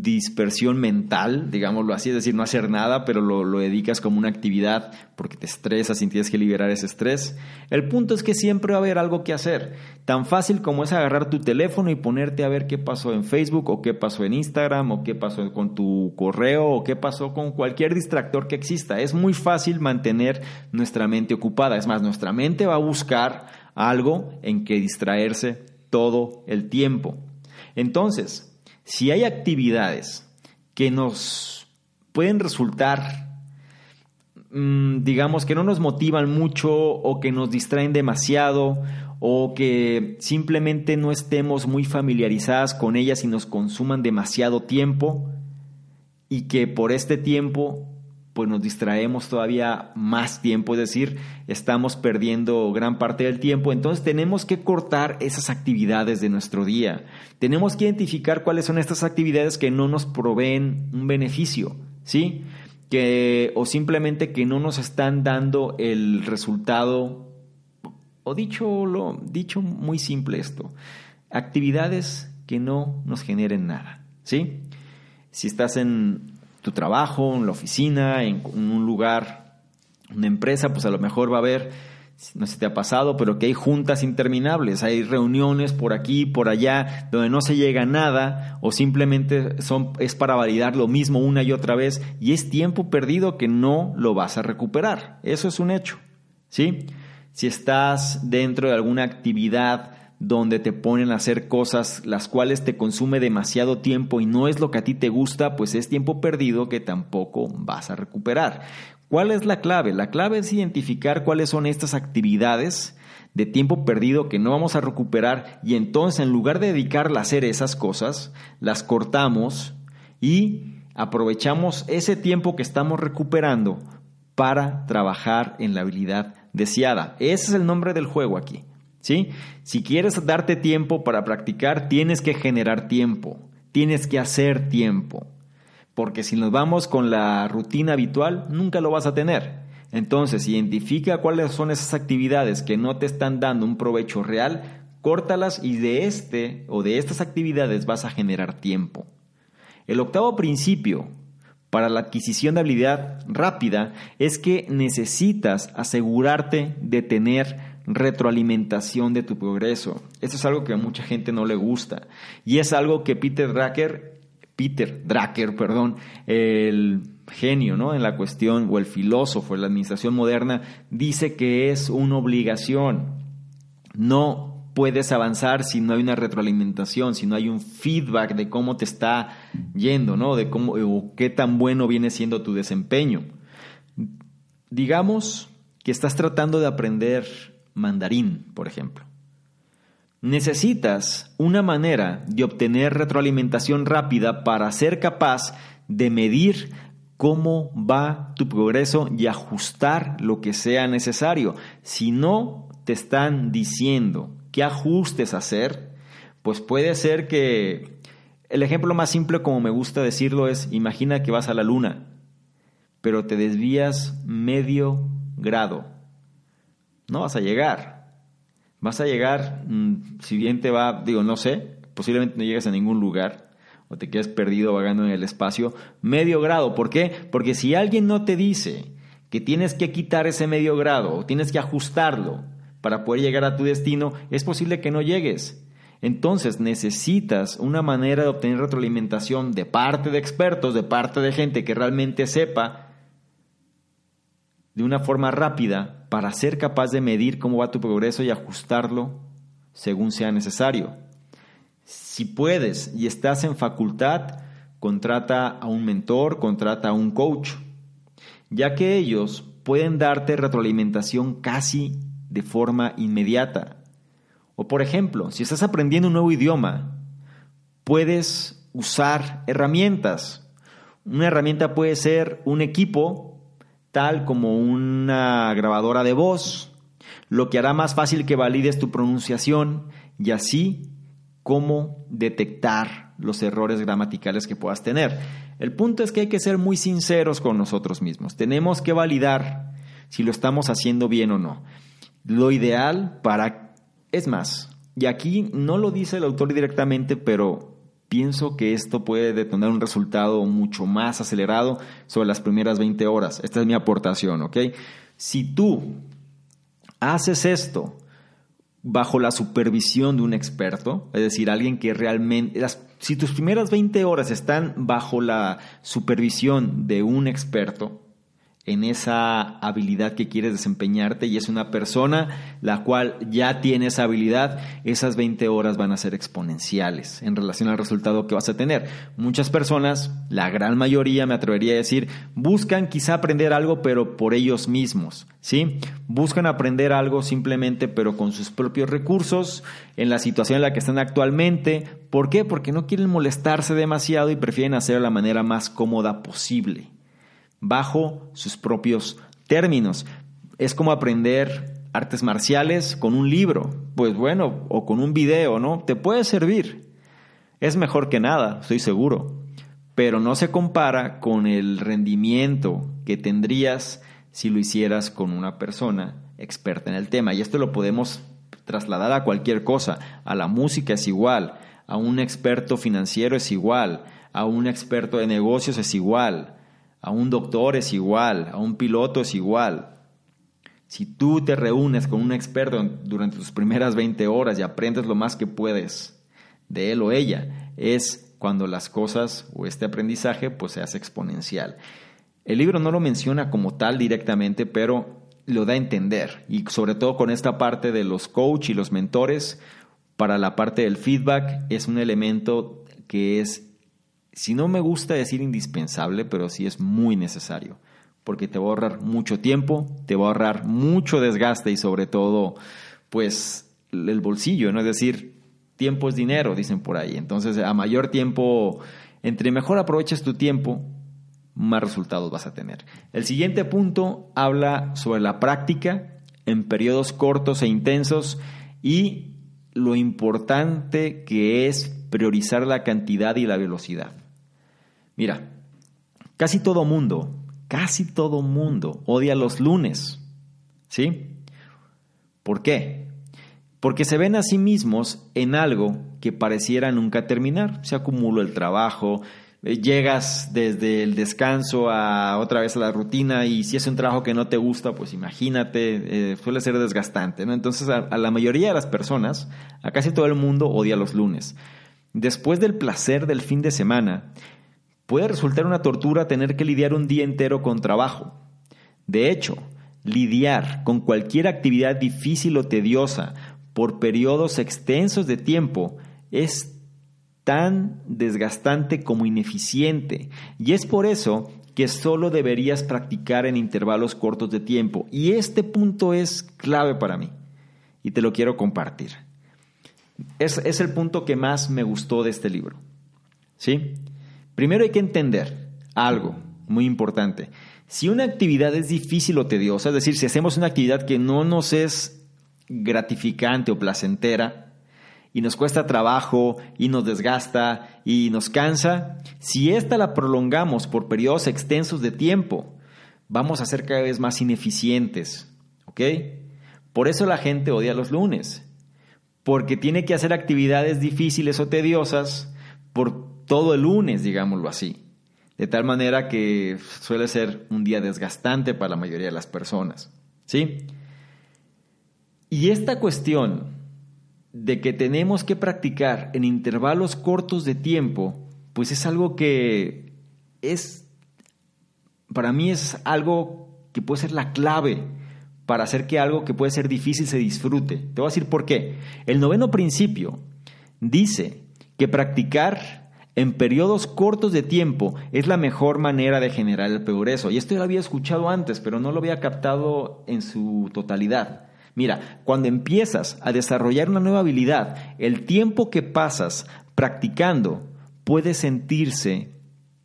dispersión mental, digámoslo así, es decir, no hacer nada, pero lo, dedicas como una actividad porque te estresas y tienes que liberar ese estrés. El punto es que siempre va a haber algo que hacer. Tan fácil como es agarrar tu teléfono y ponerte a ver qué pasó en Facebook o qué pasó en Instagram o qué pasó con tu correo o qué pasó con cualquier distractor que exista. Es muy fácil mantener nuestra mente ocupada. Es más, nuestra mente va a buscar algo en que distraerse todo el tiempo. Entonces, si hay actividades que nos pueden resultar, mm, digamos, que no nos motivan mucho o que nos distraen demasiado o que simplemente no estemos muy familiarizadas con ellas y nos consuman demasiado tiempo y que por este tiempo pues nos distraemos todavía más tiempo, es decir, estamos perdiendo gran parte del tiempo, entonces tenemos que cortar esas actividades de nuestro día. Tenemos que identificar cuáles son estas actividades que no nos proveen un beneficio, ¿sí? Que o simplemente que no nos están dando el resultado o dicho lo dicho muy simple esto, actividades que no nos generen nada, ¿sí? Si estás en tu trabajo, en la oficina, en, un lugar, una empresa, pues a lo mejor va a haber, no sé si te ha pasado, pero que hay juntas interminables, hay reuniones por aquí, por allá, donde no se llega a nada o simplemente son, es para validar lo mismo una y otra vez y es tiempo perdido que no lo vas a recuperar. Eso es un hecho, ¿sí? Si estás dentro de alguna actividad donde te ponen a hacer cosas las cuales te consume demasiado tiempo y no es lo que a ti te gusta, pues es tiempo perdido que tampoco vas a recuperar. ¿Cuál es la clave? La clave es identificar cuáles son estas actividades de tiempo perdido que no vamos a recuperar y entonces en lugar de dedicarla a hacer esas cosas, las cortamos y aprovechamos ese tiempo que estamos recuperando para trabajar en la habilidad deseada. Ese es el nombre del juego aquí. ¿Sí? Si quieres darte tiempo para practicar, tienes que generar tiempo, tienes que hacer tiempo, porque si nos vamos con la rutina habitual, nunca lo vas a tener. Entonces, identifica cuáles son esas actividades que no te están dando un provecho real, córtalas y de este o de estas actividades vas a generar tiempo. El octavo principio para la adquisición de habilidad rápida es que necesitas asegurarte de tener retroalimentación de tu progreso. Eso es algo que a mucha gente no le gusta. Y es algo que Peter Drucker, Peter perdón, el genio ¿no? en la cuestión, o el filósofo en la administración moderna, dice que es una obligación. No puedes avanzar si no hay una retroalimentación, si no hay un feedback de cómo te está yendo, ¿no? De cómo o qué tan bueno viene siendo tu desempeño. Digamos que estás tratando de aprender mandarín, por ejemplo. Necesitas una manera de obtener retroalimentación rápida para ser capaz de medir cómo va tu progreso y ajustar lo que sea necesario. Si no te están diciendo qué ajustes hacer, pues puede ser que el ejemplo más simple, como me gusta decirlo, es imagina que vas a la luna, pero te desvías medio grado. No vas a llegar vas a llegar, mm, si bien te va, digo, no sé, posiblemente no llegues a ningún lugar o te quedes perdido vagando en el espacio, medio grado. ¿Por qué? Porque si alguien no te dice que tienes que quitar ese medio grado o tienes que ajustarlo para poder llegar a tu destino, es posible que no llegues. Entonces necesitas una manera de obtener retroalimentación de parte de expertos, de parte de gente que realmente sepa de una forma rápida para ser capaz de medir cómo va tu progreso y ajustarlo según sea necesario. Si puedes y estás en facultad, contrata a un mentor, contrata a un coach, ya que ellos pueden darte retroalimentación casi de forma inmediata. O por ejemplo, si estás aprendiendo un nuevo idioma, puedes usar herramientas. Una herramienta puede ser un equipo tal como una grabadora de voz, lo que hará más fácil que valides tu pronunciación y así cómo detectar los errores gramaticales que puedas tener. El punto es que hay que ser muy sinceros con nosotros mismos. Tenemos que validar si lo estamos haciendo bien o no. Lo ideal para... Es más, y aquí no lo dice el autor directamente, pero pienso que esto puede detonar un resultado mucho más acelerado sobre las primeras 20 horas. Esta es mi aportación, ¿ok? Si tú haces esto bajo la supervisión de un experto, es decir, alguien que realmente, si tus primeras 20 horas están bajo la supervisión de un experto, en esa habilidad que quieres desempeñarte y es una persona la cual ya tiene esa habilidad, esas 20 horas van a ser exponenciales en relación al resultado que vas a tener. Muchas personas, la gran mayoría me atrevería a decir, buscan quizá aprender algo pero por ellos mismos, ¿sí? Buscan aprender algo simplemente pero con sus propios recursos, en la situación en la que están actualmente. ¿Por qué? Porque no quieren molestarse demasiado y prefieren hacerlo de la manera más cómoda posible bajo sus propios términos. Es como aprender artes marciales con un libro, pues bueno, o con un video, ¿no? Te puede servir. Es mejor que nada, estoy seguro, pero no se compara con el rendimiento que tendrías si lo hicieras con una persona experta en el tema. Y esto lo podemos trasladar a cualquier cosa. A la música es igual, a un experto financiero es igual, a un experto de negocios es igual, a un doctor es igual, a un piloto es igual. Si tú te reúnes con un experto durante tus primeras 20 horas y aprendes lo más que puedes de él o ella, es cuando las cosas o este aprendizaje pues se hace exponencial. El libro no lo menciona como tal directamente, pero lo da a entender y sobre todo con esta parte de los coach y los mentores, para la parte del feedback es un elemento que es si no me gusta decir indispensable, pero sí es muy necesario, porque te va a ahorrar mucho tiempo, te va a ahorrar mucho desgaste y sobre todo, pues, el bolsillo, ¿no? Es decir, tiempo es dinero, dicen por ahí. Entonces, a mayor tiempo, entre mejor aproveches tu tiempo, más resultados vas a tener. El siguiente punto habla sobre la práctica en periodos cortos e intensos y lo importante que es priorizar la cantidad y la velocidad. Mira, casi todo mundo, casi todo mundo odia los lunes. ¿Sí? ¿Por qué? Porque se ven a sí mismos en algo que pareciera nunca terminar. Se acumula el trabajo, eh, llegas desde el descanso a otra vez a la rutina y si es un trabajo que no te gusta, pues imagínate, eh, suele ser desgastante. ¿no? Entonces a, a la mayoría de las personas, a casi todo el mundo odia los lunes. Después del placer del fin de semana, Puede resultar una tortura tener que lidiar un día entero con trabajo. De hecho, lidiar con cualquier actividad difícil o tediosa por periodos extensos de tiempo es tan desgastante como ineficiente. Y es por eso que solo deberías practicar en intervalos cortos de tiempo. Y este punto es clave para mí. Y te lo quiero compartir. Es, es el punto que más me gustó de este libro. ¿Sí? Primero hay que entender algo muy importante. Si una actividad es difícil o tediosa, es decir, si hacemos una actividad que no nos es gratificante o placentera, y nos cuesta trabajo y nos desgasta y nos cansa, si esta la prolongamos por periodos extensos de tiempo, vamos a ser cada vez más ineficientes. ¿Ok? Por eso la gente odia los lunes, porque tiene que hacer actividades difíciles o tediosas todo el lunes, digámoslo así. De tal manera que suele ser un día desgastante para la mayoría de las personas. ¿Sí? Y esta cuestión de que tenemos que practicar en intervalos cortos de tiempo, pues es algo que es, para mí es algo que puede ser la clave para hacer que algo que puede ser difícil se disfrute. Te voy a decir por qué. El noveno principio dice que practicar en periodos cortos de tiempo es la mejor manera de generar el progreso. Y esto lo había escuchado antes, pero no lo había captado en su totalidad. Mira, cuando empiezas a desarrollar una nueva habilidad, el tiempo que pasas practicando puede sentirse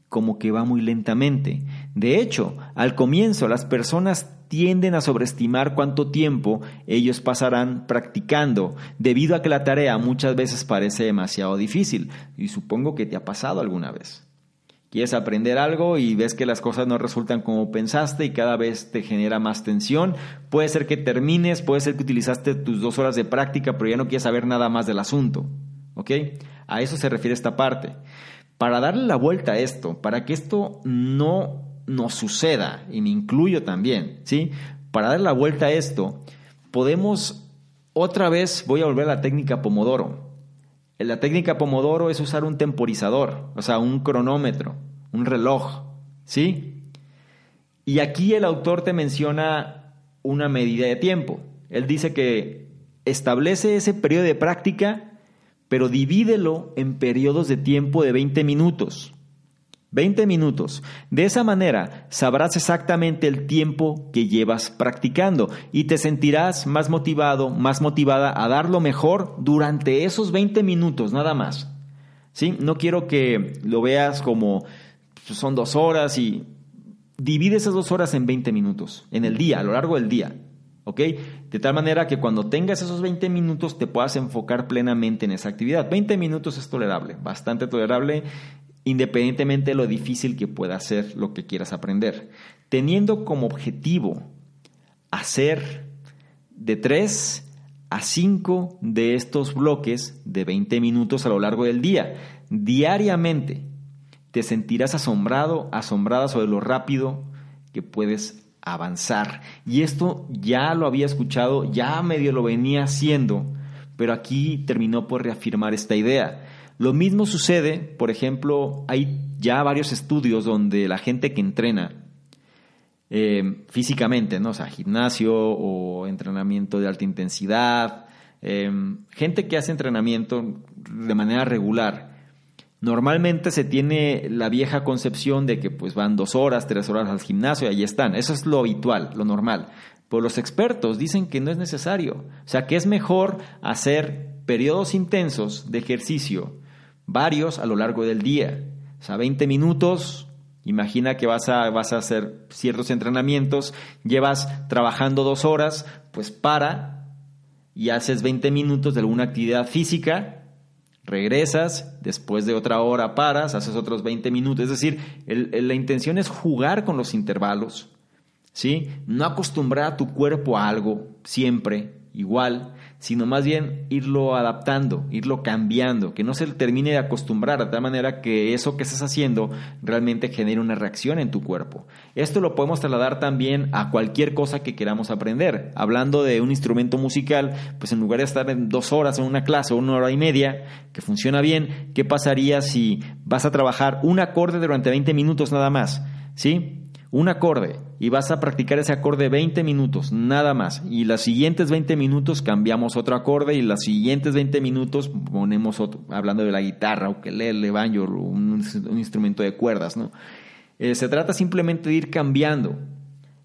como que va muy lentamente. De hecho, al comienzo las personas tienden a sobreestimar cuánto tiempo ellos pasarán practicando, debido a que la tarea muchas veces parece demasiado difícil, y supongo que te ha pasado alguna vez. Quieres aprender algo y ves que las cosas no resultan como pensaste y cada vez te genera más tensión. Puede ser que termines, puede ser que utilizaste tus dos horas de práctica, pero ya no quieres saber nada más del asunto. ¿Ok? A eso se refiere esta parte. Para darle la vuelta a esto, para que esto no nos suceda, y me incluyo también, ¿sí? Para darle la vuelta a esto, podemos otra vez, voy a volver a la técnica Pomodoro. La técnica Pomodoro es usar un temporizador, o sea, un cronómetro, un reloj, ¿sí? Y aquí el autor te menciona una medida de tiempo. Él dice que establece ese periodo de práctica, pero divídelo en periodos de tiempo de 20 minutos. 20 minutos. De esa manera sabrás exactamente el tiempo que llevas practicando y te sentirás más motivado, más motivada a dar lo mejor durante esos 20 minutos, nada más. ¿Sí? No quiero que lo veas como pues, son dos horas y divide esas dos horas en 20 minutos, en el día, a lo largo del día. ¿Ok? De tal manera que cuando tengas esos 20 minutos te puedas enfocar plenamente en esa actividad. 20 minutos es tolerable, bastante tolerable independientemente de lo difícil que pueda ser lo que quieras aprender, teniendo como objetivo hacer de 3 a 5 de estos bloques de 20 minutos a lo largo del día, diariamente. Te sentirás asombrado, asombrada sobre lo rápido que puedes avanzar. Y esto ya lo había escuchado, ya medio lo venía haciendo, pero aquí terminó por reafirmar esta idea. Lo mismo sucede, por ejemplo, hay ya varios estudios donde la gente que entrena eh, físicamente, ¿no? O sea, gimnasio o entrenamiento de alta intensidad, eh, gente que hace entrenamiento de manera regular, Normalmente se tiene la vieja concepción de que pues van dos horas, tres horas al gimnasio y ahí están. Eso es lo habitual, lo normal. Pero los expertos dicen que no es necesario. O sea, que es mejor hacer periodos intensos de ejercicio varios a lo largo del día. O sea, 20 minutos, imagina que vas a, vas a hacer ciertos entrenamientos, llevas trabajando dos horas, pues para y haces 20 minutos de alguna actividad física, regresas, después de otra hora paras, haces otros 20 minutos. Es decir, la intención es jugar con los intervalos, ¿sí? No acostumbrar a tu cuerpo a algo siempre igual, sino más bien irlo adaptando, irlo cambiando, que no se termine de acostumbrar de tal manera que eso que estás haciendo realmente genere una reacción en tu cuerpo. Esto lo podemos trasladar también a cualquier cosa que queramos aprender. Hablando de un instrumento musical, pues en lugar de estar en dos horas en una clase o una hora y media, que funciona bien, ¿qué pasaría si vas a trabajar un acorde durante 20 minutos nada más? ¿Sí? Un acorde y vas a practicar ese acorde 20 minutos, nada más. Y los siguientes 20 minutos cambiamos otro acorde y los siguientes 20 minutos ponemos otro, hablando de la guitarra, o que el banjo, un, un instrumento de cuerdas, ¿no? Eh, se trata simplemente de ir cambiando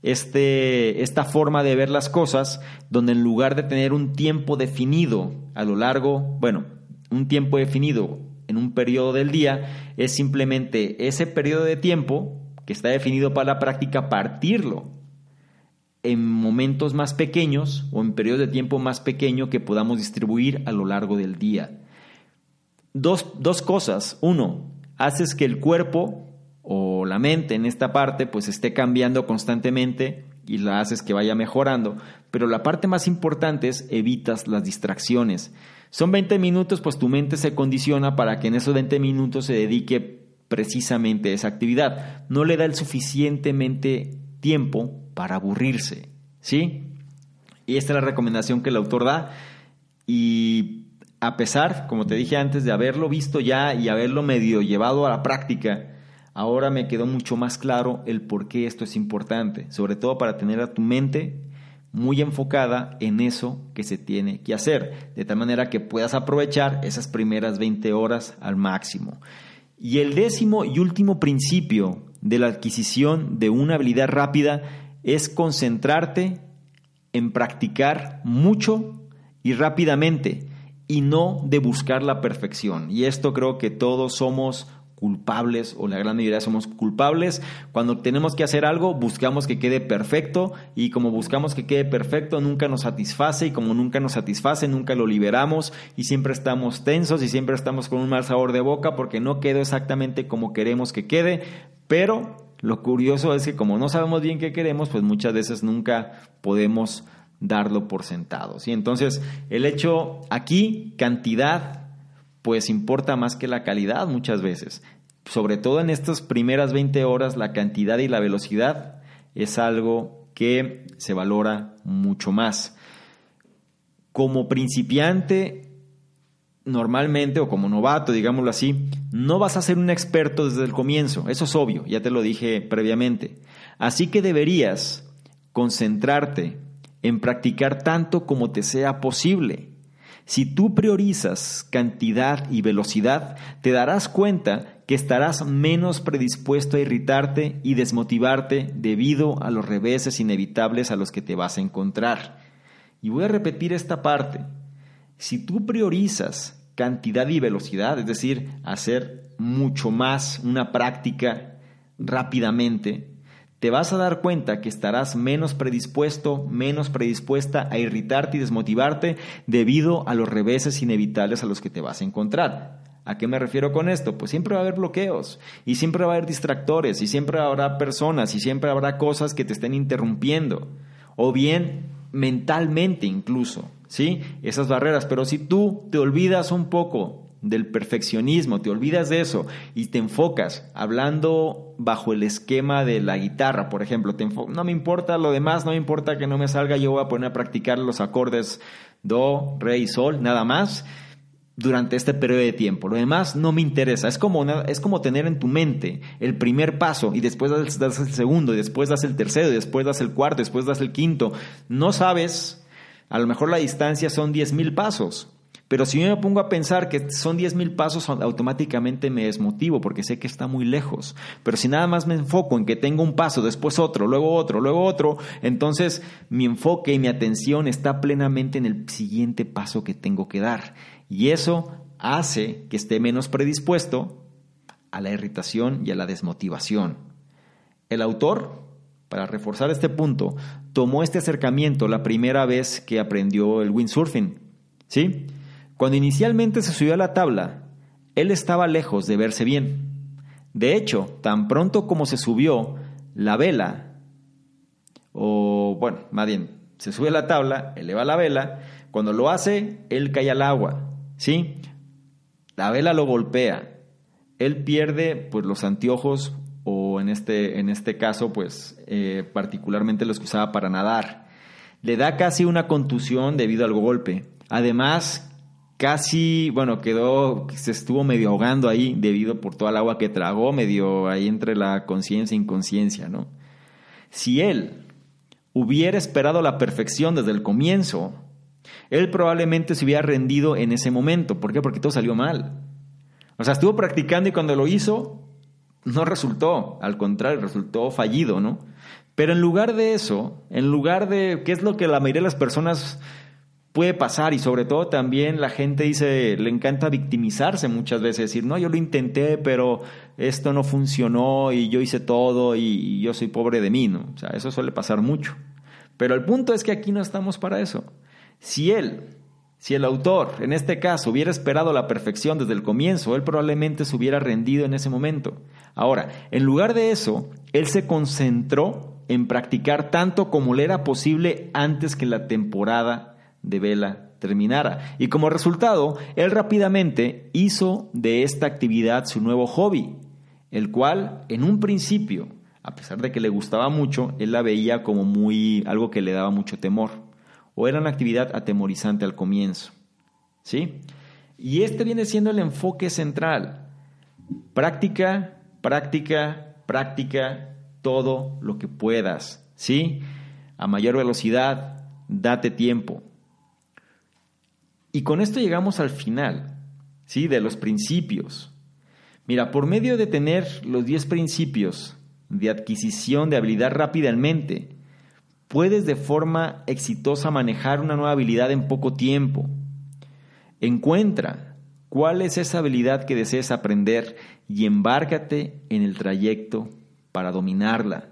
este, esta forma de ver las cosas, donde en lugar de tener un tiempo definido a lo largo, bueno, un tiempo definido en un periodo del día, es simplemente ese periodo de tiempo que está definido para la práctica, partirlo en momentos más pequeños o en periodos de tiempo más pequeño que podamos distribuir a lo largo del día. Dos, dos cosas. Uno, haces que el cuerpo o la mente en esta parte pues esté cambiando constantemente y la haces que vaya mejorando. Pero la parte más importante es evitas las distracciones. Son 20 minutos, pues tu mente se condiciona para que en esos 20 minutos se dedique precisamente esa actividad. No le da el suficientemente tiempo para aburrirse, ¿sí? Y esta es la recomendación que el autor da y a pesar, como te dije antes, de haberlo visto ya y haberlo medio llevado a la práctica, ahora me quedó mucho más claro el por qué esto es importante, sobre todo para tener a tu mente muy enfocada en eso que se tiene que hacer, de tal manera que puedas aprovechar esas primeras 20 horas al máximo. Y el décimo y último principio de la adquisición de una habilidad rápida es concentrarte en practicar mucho y rápidamente y no de buscar la perfección. Y esto creo que todos somos culpables o la gran mayoría somos culpables. Cuando tenemos que hacer algo, buscamos que quede perfecto y como buscamos que quede perfecto, nunca nos satisface y como nunca nos satisface, nunca lo liberamos y siempre estamos tensos y siempre estamos con un mal sabor de boca porque no quedó exactamente como queremos que quede, pero lo curioso es que como no sabemos bien qué queremos, pues muchas veces nunca podemos darlo por sentado. ¿sí? Entonces, el hecho aquí, cantidad, pues importa más que la calidad muchas veces. Sobre todo en estas primeras 20 horas, la cantidad y la velocidad es algo que se valora mucho más. Como principiante, normalmente, o como novato, digámoslo así, no vas a ser un experto desde el comienzo, eso es obvio, ya te lo dije previamente. Así que deberías concentrarte en practicar tanto como te sea posible. Si tú priorizas cantidad y velocidad, te darás cuenta que estarás menos predispuesto a irritarte y desmotivarte debido a los reveses inevitables a los que te vas a encontrar. Y voy a repetir esta parte. Si tú priorizas cantidad y velocidad, es decir, hacer mucho más una práctica rápidamente, te vas a dar cuenta que estarás menos predispuesto, menos predispuesta a irritarte y desmotivarte debido a los reveses inevitables a los que te vas a encontrar. ¿A qué me refiero con esto? Pues siempre va a haber bloqueos y siempre va a haber distractores y siempre habrá personas y siempre habrá cosas que te estén interrumpiendo o bien mentalmente incluso. ¿sí? Esas barreras. Pero si tú te olvidas un poco del perfeccionismo, te olvidas de eso y te enfocas hablando bajo el esquema de la guitarra, por ejemplo, no me importa lo demás, no me importa que no me salga, yo voy a poner a practicar los acordes do, re y sol, nada más durante este periodo de tiempo. Lo demás no me interesa. Es como, es como tener en tu mente el primer paso y después das, das el segundo y después das el tercero y después das el cuarto y después das el quinto. No sabes a lo mejor la distancia son 10.000 pasos, pero si yo me pongo a pensar que son 10.000 pasos, automáticamente me desmotivo porque sé que está muy lejos. Pero si nada más me enfoco en que tengo un paso, después otro, luego otro, luego otro, entonces mi enfoque y mi atención está plenamente en el siguiente paso que tengo que dar. Y eso hace que esté menos predispuesto a la irritación y a la desmotivación. El autor para reforzar este punto, tomó este acercamiento la primera vez que aprendió el windsurfing. ¿Sí? Cuando inicialmente se subió a la tabla, él estaba lejos de verse bien. De hecho, tan pronto como se subió, la vela, o bueno, más bien, se sube a la tabla, eleva la vela, cuando lo hace, él cae al agua, ¿sí? La vela lo golpea, él pierde pues los anteojos o en este, en este caso, pues eh, particularmente los que usaba para nadar. Le da casi una contusión debido al golpe. Además, casi, bueno, quedó, se estuvo medio ahogando ahí debido por toda el agua que tragó, medio ahí entre la conciencia e inconsciencia, ¿no? Si él hubiera esperado la perfección desde el comienzo, él probablemente se hubiera rendido en ese momento. ¿Por qué? Porque todo salió mal. O sea, estuvo practicando y cuando lo hizo, no resultó, al contrario, resultó fallido, ¿no? Pero en lugar de eso, en lugar de, ¿qué es lo que la mayoría de las personas puede pasar? Y sobre todo también la gente dice, le encanta victimizarse muchas veces, decir, no, yo lo intenté, pero esto no funcionó y yo hice todo y, yo soy pobre de mí, ¿no? O sea, eso suele pasar mucho. Pero el punto es que aquí no estamos para eso. Si él, si el autor, en este caso, hubiera esperado la perfección desde el comienzo, él probablemente se hubiera rendido en ese momento. Ahora, en lugar de eso, él se concentró en practicar tanto como le era posible antes que la temporada de vela terminara. Y como resultado, él rápidamente hizo de esta actividad su nuevo hobby, el cual en un principio, a pesar de que le gustaba mucho, él la veía como muy algo que le daba mucho temor, o era una actividad atemorizante al comienzo. ¿Sí? Y este viene siendo el enfoque central. Práctica, práctica, práctica, todo lo que puedas, ¿sí? A mayor velocidad, date tiempo. Y con esto llegamos al final, ¿sí? De los principios. Mira, por medio de tener los 10 principios de adquisición de habilidad rápidamente, puedes de forma exitosa manejar una nueva habilidad en poco tiempo. Encuentra cuál es esa habilidad que desees aprender y embárcate en el trayecto para dominarla.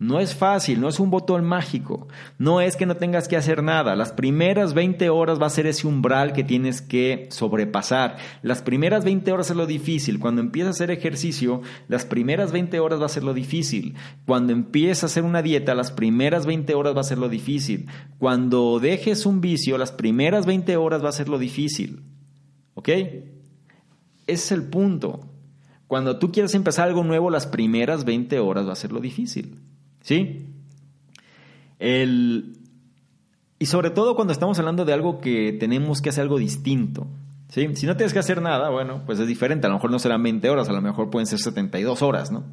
No es fácil, no es un botón mágico, no es que no tengas que hacer nada. Las primeras 20 horas va a ser ese umbral que tienes que sobrepasar. Las primeras 20 horas es lo difícil. Cuando empiezas a hacer ejercicio, las primeras 20 horas va a ser lo difícil. Cuando empiezas a hacer una dieta, las primeras 20 horas va a ser lo difícil. Cuando dejes un vicio, las primeras 20 horas va a ser lo difícil. ¿Ok? Ese es el punto. Cuando tú quieres empezar algo nuevo, las primeras 20 horas va a ser lo difícil. ¿Sí? y sobre todo cuando estamos hablando de algo que tenemos que hacer algo distinto. ¿sí? Si no tienes que hacer nada, bueno, pues es diferente. A lo mejor no serán 20 horas, a lo mejor pueden ser 72 horas, ¿no?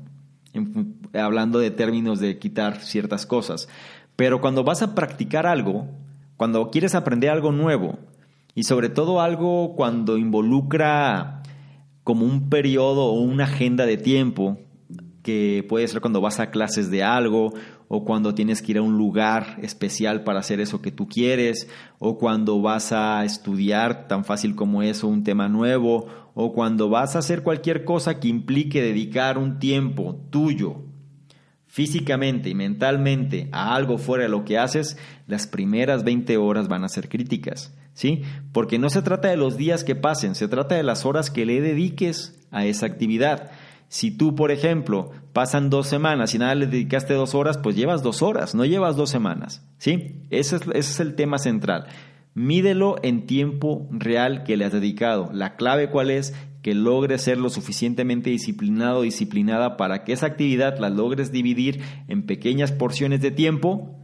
hablando de términos de quitar ciertas cosas. Pero cuando vas a practicar algo, cuando quieres aprender algo nuevo, y sobre todo algo cuando involucra como un periodo o una agenda de tiempo que puede ser cuando vas a clases de algo o cuando tienes que ir a un lugar especial para hacer eso que tú quieres o cuando vas a estudiar tan fácil como eso un tema nuevo o cuando vas a hacer cualquier cosa que implique dedicar un tiempo tuyo físicamente y mentalmente a algo fuera de lo que haces, las primeras 20 horas van a ser críticas. ¿sí? Porque no se trata de los días que pasen, se trata de las horas que le dediques a esa actividad. Si tú, por ejemplo, pasan dos semanas y nada le dedicaste dos horas, pues llevas dos horas, no llevas dos semanas, ¿sí? Ese es, ese es el tema central. Mídelo en tiempo real que le has dedicado. La clave cuál es que logres ser lo suficientemente disciplinado, disciplinada para que esa actividad la logres dividir en pequeñas porciones de tiempo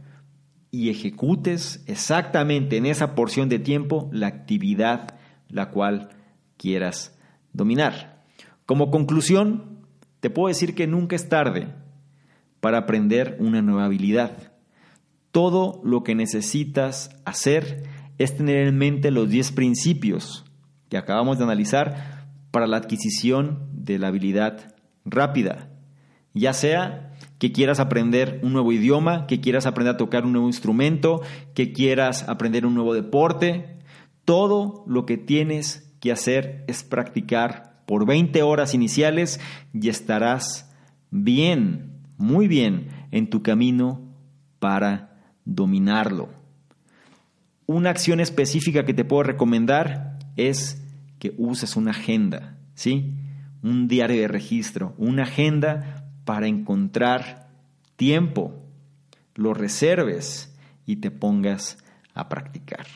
y ejecutes exactamente en esa porción de tiempo la actividad la cual quieras dominar. Como conclusión, te puedo decir que nunca es tarde para aprender una nueva habilidad. Todo lo que necesitas hacer es tener en mente los 10 principios que acabamos de analizar para la adquisición de la habilidad rápida, ya sea que quieras aprender un nuevo idioma, que quieras aprender a tocar un nuevo instrumento, que quieras aprender un nuevo deporte. Todo lo que tienes que hacer es practicar por 20 horas iniciales y estarás bien, muy bien en tu camino para dominarlo. Una acción específica que te puedo recomendar es que uses una agenda, ¿sí? Un diario de registro, una agenda para encontrar tiempo, lo reserves y te pongas a practicar.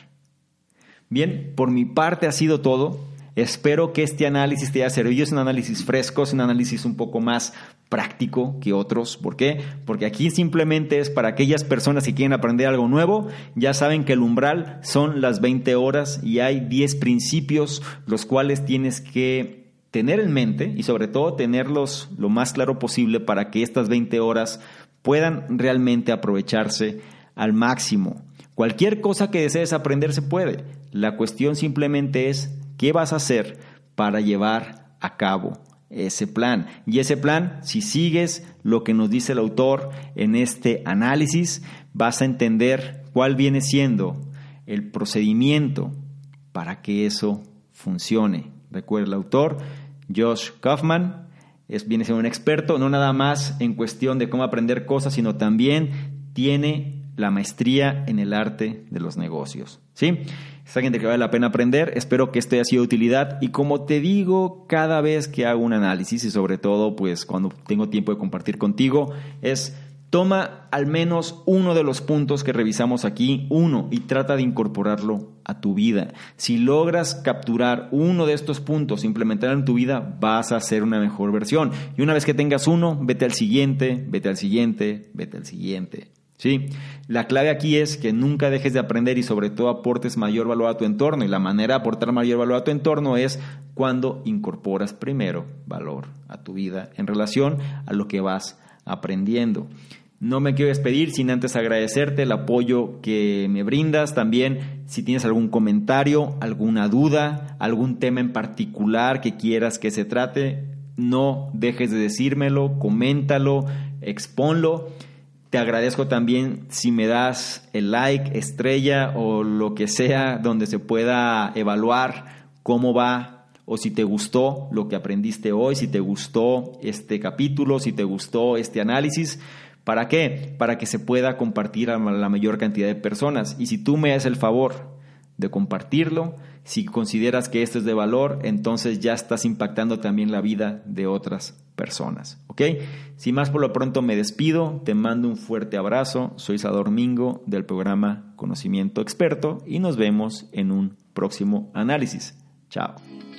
Bien, por mi parte ha sido todo. Espero que este análisis te haya servido. Es un análisis fresco, es un análisis un poco más práctico que otros. ¿Por qué? Porque aquí simplemente es para aquellas personas que quieren aprender algo nuevo. Ya saben que el umbral son las 20 horas y hay 10 principios los cuales tienes que tener en mente y sobre todo tenerlos lo más claro posible para que estas 20 horas puedan realmente aprovecharse al máximo. Cualquier cosa que desees aprender se puede. La cuestión simplemente es qué vas a hacer para llevar a cabo ese plan. Y ese plan, si sigues lo que nos dice el autor en este análisis, vas a entender cuál viene siendo el procedimiento para que eso funcione. Recuerda el autor, Josh Kaufman, es, viene siendo un experto, no nada más en cuestión de cómo aprender cosas, sino también tiene la maestría en el arte de los negocios. ¿Sí? Es alguien de que vale la pena aprender. Espero que esto haya sido de utilidad. Y como te digo cada vez que hago un análisis y sobre todo pues cuando tengo tiempo de compartir contigo, es toma al menos uno de los puntos que revisamos aquí, uno, y trata de incorporarlo a tu vida. Si logras capturar uno de estos puntos, implementarlo en tu vida, vas a hacer una mejor versión. Y una vez que tengas uno, vete al siguiente, vete al siguiente, vete al siguiente. ¿Sí? La clave aquí es que nunca dejes de aprender y sobre todo aportes mayor valor a tu entorno. Y la manera de aportar mayor valor a tu entorno es cuando incorporas primero valor a tu vida en relación a lo que vas aprendiendo. No me quiero despedir sin antes agradecerte el apoyo que me brindas. También si tienes algún comentario, alguna duda, algún tema en particular que quieras que se trate, no dejes de decírmelo, coméntalo, expónlo. Te agradezco también si me das el like, estrella o lo que sea donde se pueda evaluar cómo va o si te gustó lo que aprendiste hoy, si te gustó este capítulo, si te gustó este análisis. ¿Para qué? Para que se pueda compartir a la mayor cantidad de personas. Y si tú me das el favor de compartirlo, si consideras que esto es de valor, entonces ya estás impactando también la vida de otras personas. ¿Ok? Sin más por lo pronto me despido, te mando un fuerte abrazo, soy Sador Mingo del programa Conocimiento Experto y nos vemos en un próximo análisis. Chao.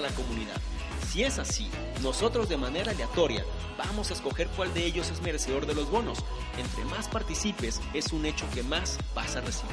la comunidad. Si es así, nosotros de manera aleatoria vamos a escoger cuál de ellos es merecedor de los bonos. Entre más participes, es un hecho que más vas a recibir.